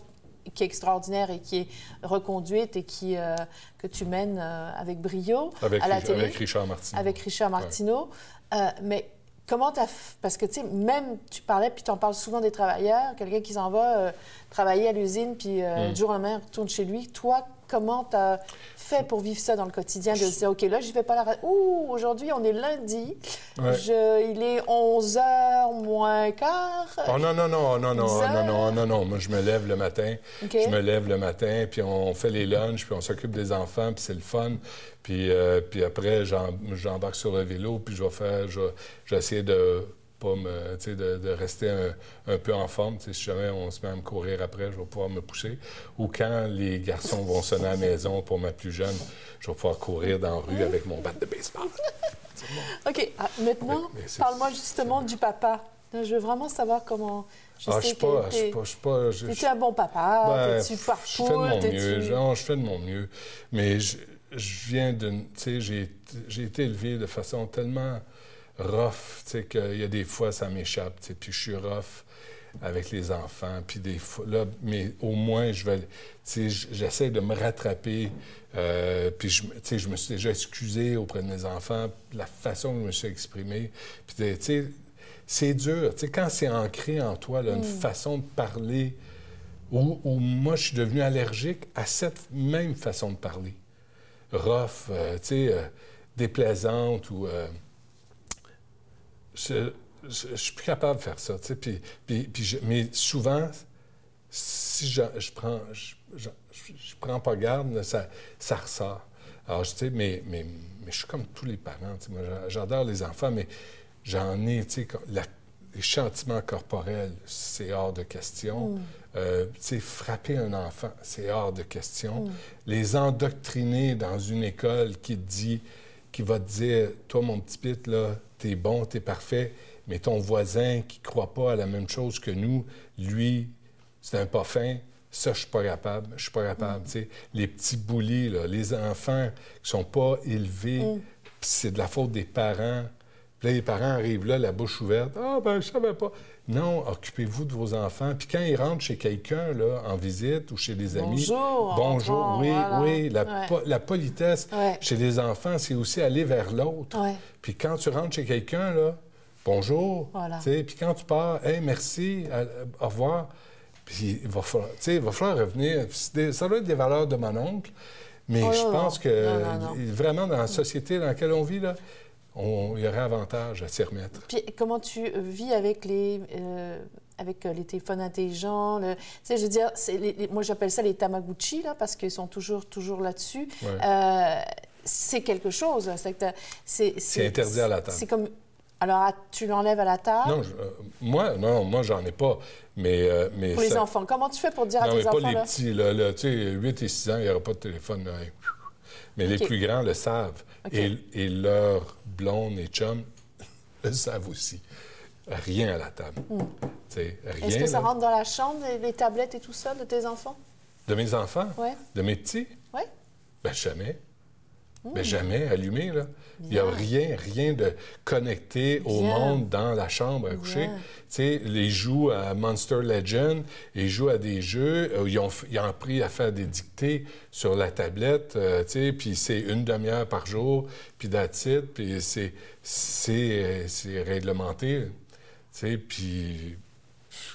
B: qui est extraordinaire et qui est reconduite et qui, euh, que tu mènes euh, avec brio
C: Avec,
B: à la télé
C: avec Richard Martin.
B: avec Richard Martineau. Euh, mais comment tu as... Parce que, tu sais, même, tu parlais, puis tu en parles souvent des travailleurs, quelqu'un qui s'en va euh, travailler à l'usine, puis euh,
C: Mm.
B: du jour au lendemain, retourne chez lui. Toi, comment tu as fait pour vivre ça dans le quotidien, de se dire, OK, là, je vais pas la... Ouh, aujourd'hui, on est lundi,
C: Ouais.
B: je... il est 11 h moins quart.
C: Oh non, non, non, non, non, non, non, non, non. Moi, je me lève le matin. Je me lève le matin, puis on fait les lunchs, puis on s'occupe des enfants, puis c'est le fun. Puis, euh, puis après, j'em- j'embarque sur le vélo, puis je vais faire... Je vais, je vais essayer de pas me... Tu sais, de, de rester un, un peu en forme. Tu si jamais on se met à me courir après, je vais pouvoir me pousser. Ou quand les garçons vont sonner à la maison pour ma plus jeune, je vais pouvoir courir dans la rue avec mon bat de baseball.
B: OK, ah, maintenant, parle-moi justement du papa. Je veux vraiment savoir comment. Je
C: ah,
B: sais
C: je suis pas, je suis pas, je suis pas, je-
B: un bon papa?
C: Ben,
B: T'es-tu
C: je fais de mon mieux. Non, je fais de mon mieux. Mais je, je viens d'une. Tu sais, j'ai été élevé de façon tellement rough, tu sais, qu'il y a des fois, ça m'échappe, tu sais, puis je suis rough avec les enfants, puis des fois, là, mais au moins, je vais, tu sais, j'essaie de me rattraper, euh, puis je, tu sais, je me suis déjà excusé auprès de mes enfants, la façon dont je me suis exprimé, puis tu sais, c'est dur, tu sais, quand c'est ancré en toi, là, une façon de parler, où, où moi, je suis devenu allergique à cette même façon de parler. Rough, euh, tu sais, euh, déplaisante ou... je, je, je suis plus capable de faire ça, tu sais. Puis, puis, puis je- mais souvent, si je, je prends, je, je- je prends pas garde, ça, ça ressort. Alors, tu sais, mais, mais, mais je suis comme tous les parents, tu sais. Moi, j'a- j'adore les enfants, mais j'en ai, tu sais, la- les sentiments corporels, c'est hors de question. Euh, tu sais, frapper un enfant, c'est hors de question. Les endoctriner dans une école qui dit, qui va te dire, toi, mon petit pit, là, t'es bon, t'es parfait, mais ton voisin qui croit pas à la même chose que nous, lui, c'est un pas fin. Ça, je suis pas capable. Je suis pas capable. tu sais. Les petits boulis, là, les enfants qui sont pas élevés, puis c'est de la faute des parents. Puis là, les parents arrivent là, la bouche ouverte. Ah, ben, je savais pas. Non, occupez-vous de vos enfants. Puis quand ils rentrent chez quelqu'un, là, en visite ou chez des amis.
B: Bonjour,
C: Bonjour. oui,
B: voilà.
C: oui. La,
B: Ouais.
C: po- la politesse
B: Ouais.
C: chez les enfants, c'est aussi aller vers l'autre.
B: Ouais.
C: Puis quand tu rentres chez quelqu'un, là, bonjour.
B: Voilà.
C: Puis quand tu pars, hey, merci, à- au revoir. Puis il va falloir, tu sais, il va falloir revenir. Des- Ça doit être des valeurs de mon oncle, mais
B: Oh,
C: je pense que
B: Non, non, non.
C: vraiment dans la société dans laquelle on vit, là, on- il y aurait avantage à s'y remettre.
B: Puis comment tu euh, vis avec les, euh, avec euh, les téléphones intelligents le- Tu sais, je veux dire, les- les- moi j'appelle ça les Tamagotchi, là, parce qu'ils sont toujours, toujours là-dessus.
C: Ouais.
B: Euh, c'est quelque chose. C'est
C: interdit à la table.
B: C'est comme... Alors, à- tu l'enlèves à la table?
C: Non, je- euh, moi, non, moi, j'en ai pas. Mais, euh, mais
B: pour les enfants. Comment tu fais pour dire à
C: Non, mais
B: tes
C: pas
B: enfants,
C: les
B: là?
C: petits, là, là, tu sais, 8 et 6 ans, il n'y aura pas de téléphone. là. Mais les plus grands le savent. Et, et leurs blondes et chums le savent aussi. Rien à la table.
B: Hmm. Est-ce que ça
C: là.
B: rentre dans la chambre, les, les tablettes et tout ça, de tes enfants?
C: De mes enfants?
B: Ouais.
C: De mes petits?
B: Ouais.
C: Ben jamais. Ben jamais allumé, là. Il n'y a rien, rien de connecté au
B: Bien.
C: monde dans la chambre à coucher.
B: Bien.
C: Tu sais, ils jouent à Monster Legend, ils jouent à des jeux, euh, ils ont, ils ont appris à faire des dictées sur la tablette, euh, tu sais, puis c'est une demi-heure par jour, puis it, puis c'est, c'est, euh, c'est réglementé, tu sais, puis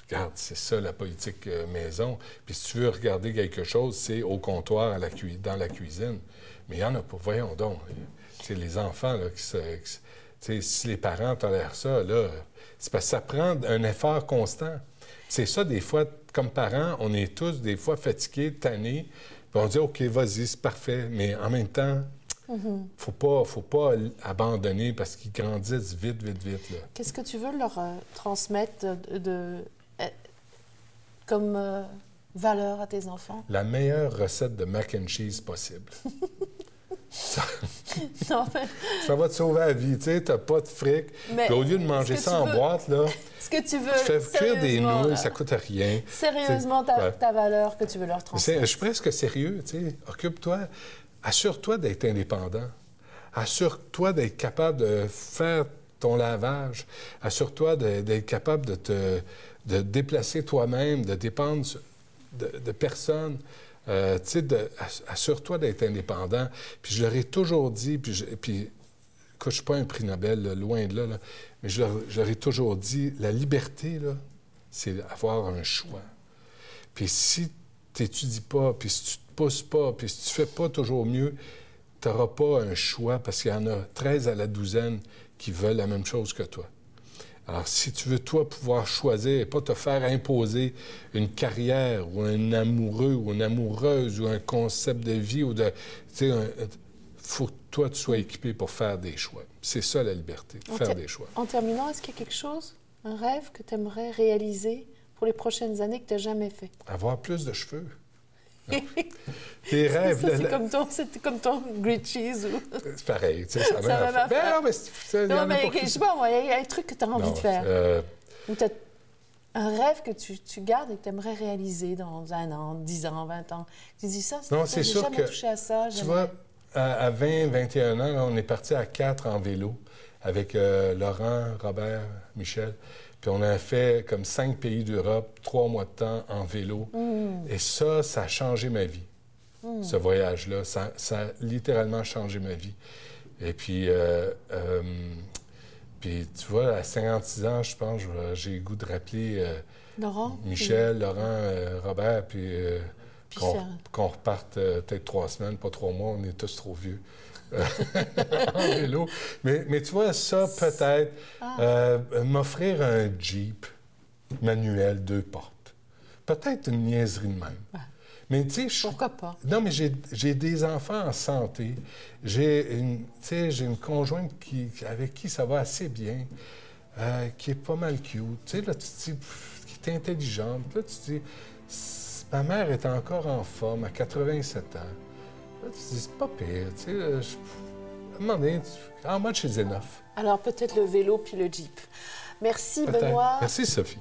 C: Regarde, c'est ça la politique euh, maison. Puis si tu veux regarder quelque chose, c'est au comptoir, à la dans la cuisine. Mais il y en a pas. Voyons donc. C'est les enfants, là, qui se. qui si les parents tolèrent ça, là, c'est parce que ça prend un effort constant. C'est ça, des fois, comme parents, on est tous, des fois, fatigués, tannés. Puis on dit, OK, vas-y, c'est parfait. Mais en même temps, faut pas, faut pas abandonner parce qu'ils grandissent vite, vite, vite.
B: Qu'est-ce que tu veux leur euh, transmettre de, de- euh, comme euh, valeur à tes enfants?
C: La meilleure recette de mac and cheese possible.
B: Non, mais
C: Ça va te sauver la vie, tu sais, t'as pas de fric.
B: Mais
C: Puis au lieu de manger ça en
B: veux-
C: boîte, là,
B: ce que tu veux.
C: tu fais cuire des nouilles,
B: là,
C: ça coûte rien.
B: Sérieusement, ta,
C: ouais.
B: ta valeur que tu veux leur transmettre.
C: Je suis presque sérieux, tu sais. Occupe-toi, assure-toi d'être indépendant. Assure-toi d'être capable de faire ton lavage. Assure-toi d'être capable de te de déplacer toi-même, de dépendre de, de personne. Euh, tu sais, assure-toi d'être indépendant. Puis je leur ai toujours dit, puis, puis écoute, je suis pas un prix Nobel, loin de là, mais je leur, ai toujours dit, la liberté, là, c'est avoir un choix. Puis si tu n'étudies pas, puis si tu te pousses pas, puis si tu fais pas toujours mieux, tu n'auras pas un choix parce qu'il y en a 13 à la douzaine qui veulent la même chose que toi. Alors, si tu veux, toi, pouvoir choisir et pas te faire imposer une carrière ou un amoureux ou une amoureuse ou un concept de vie ou de... Tu sais, un- faut que toi, tu sois équipé pour faire des choix. C'est ça, la liberté,
B: En
C: faire des choix.
B: En terminant, est-ce qu'il y a quelque chose, un rêve que tu aimerais réaliser pour les prochaines années que tu n'as jamais fait?
C: Avoir plus de cheveux. Tes rêves,
B: c'est comme ton, c'est comme ton grilled cheese ou...
C: c'est pareil, tu sais, ça
B: Ça va.
C: Ben non, mais c'est- c'est-
B: Non,
C: a
B: mais je sais pas, il y, a- un truc que tu as envie
C: Non,
B: de faire.
C: euh,
B: Ou tu as un rêve que tu, tu gardes et que tu aimerais réaliser dans un an, 10 ans, 20 ans. Tu dis ça,
C: Non,
B: ça,
C: c'est sûr
B: jamais
C: que-
B: touché à ça.
C: Tu vois, à, à 20, 21 ans, on est parti à quatre en vélo avec euh, Laurent, Robert, Michel. Puis on a fait comme cinq pays d'Europe, trois mois de temps en vélo. Et ça, ça a changé ma vie, ce voyage-là. Ça, ça a littéralement changé ma vie. Et puis, euh, euh, puis tu vois, à 56 ans, je pense, j'ai le goût de rappeler euh,
B: Laurent?
C: Michel, Laurent, Robert, puis,
B: Puis
C: qu'on reparte peut-être trois semaines, pas trois mois, on est tous trop vieux en vélo. Mais, mais tu vois, ça, peut-être,
B: Ah.
C: euh, m'offrir un Jeep manuel, deux portes. Peut-être une niaiserie de même. Mais tu sais, je suis-
B: Pourquoi pas?
C: non, mais j'ai des enfants en santé. J'ai une, une conjointe qui, avec qui ça va assez bien, euh, qui est pas mal cute. Tu sais, là, tu te dis, pff, qui est intelligente. Là, tu te dis, ma mère est encore en forme à 87 ans. Là, tu te dis, c'est pas pire. Tu sais, là, je- à un moment donné, tu- how much is enough?
B: Alors peut-être le vélo puis le Jeep. Merci. Benoît.
C: Merci, Sophie.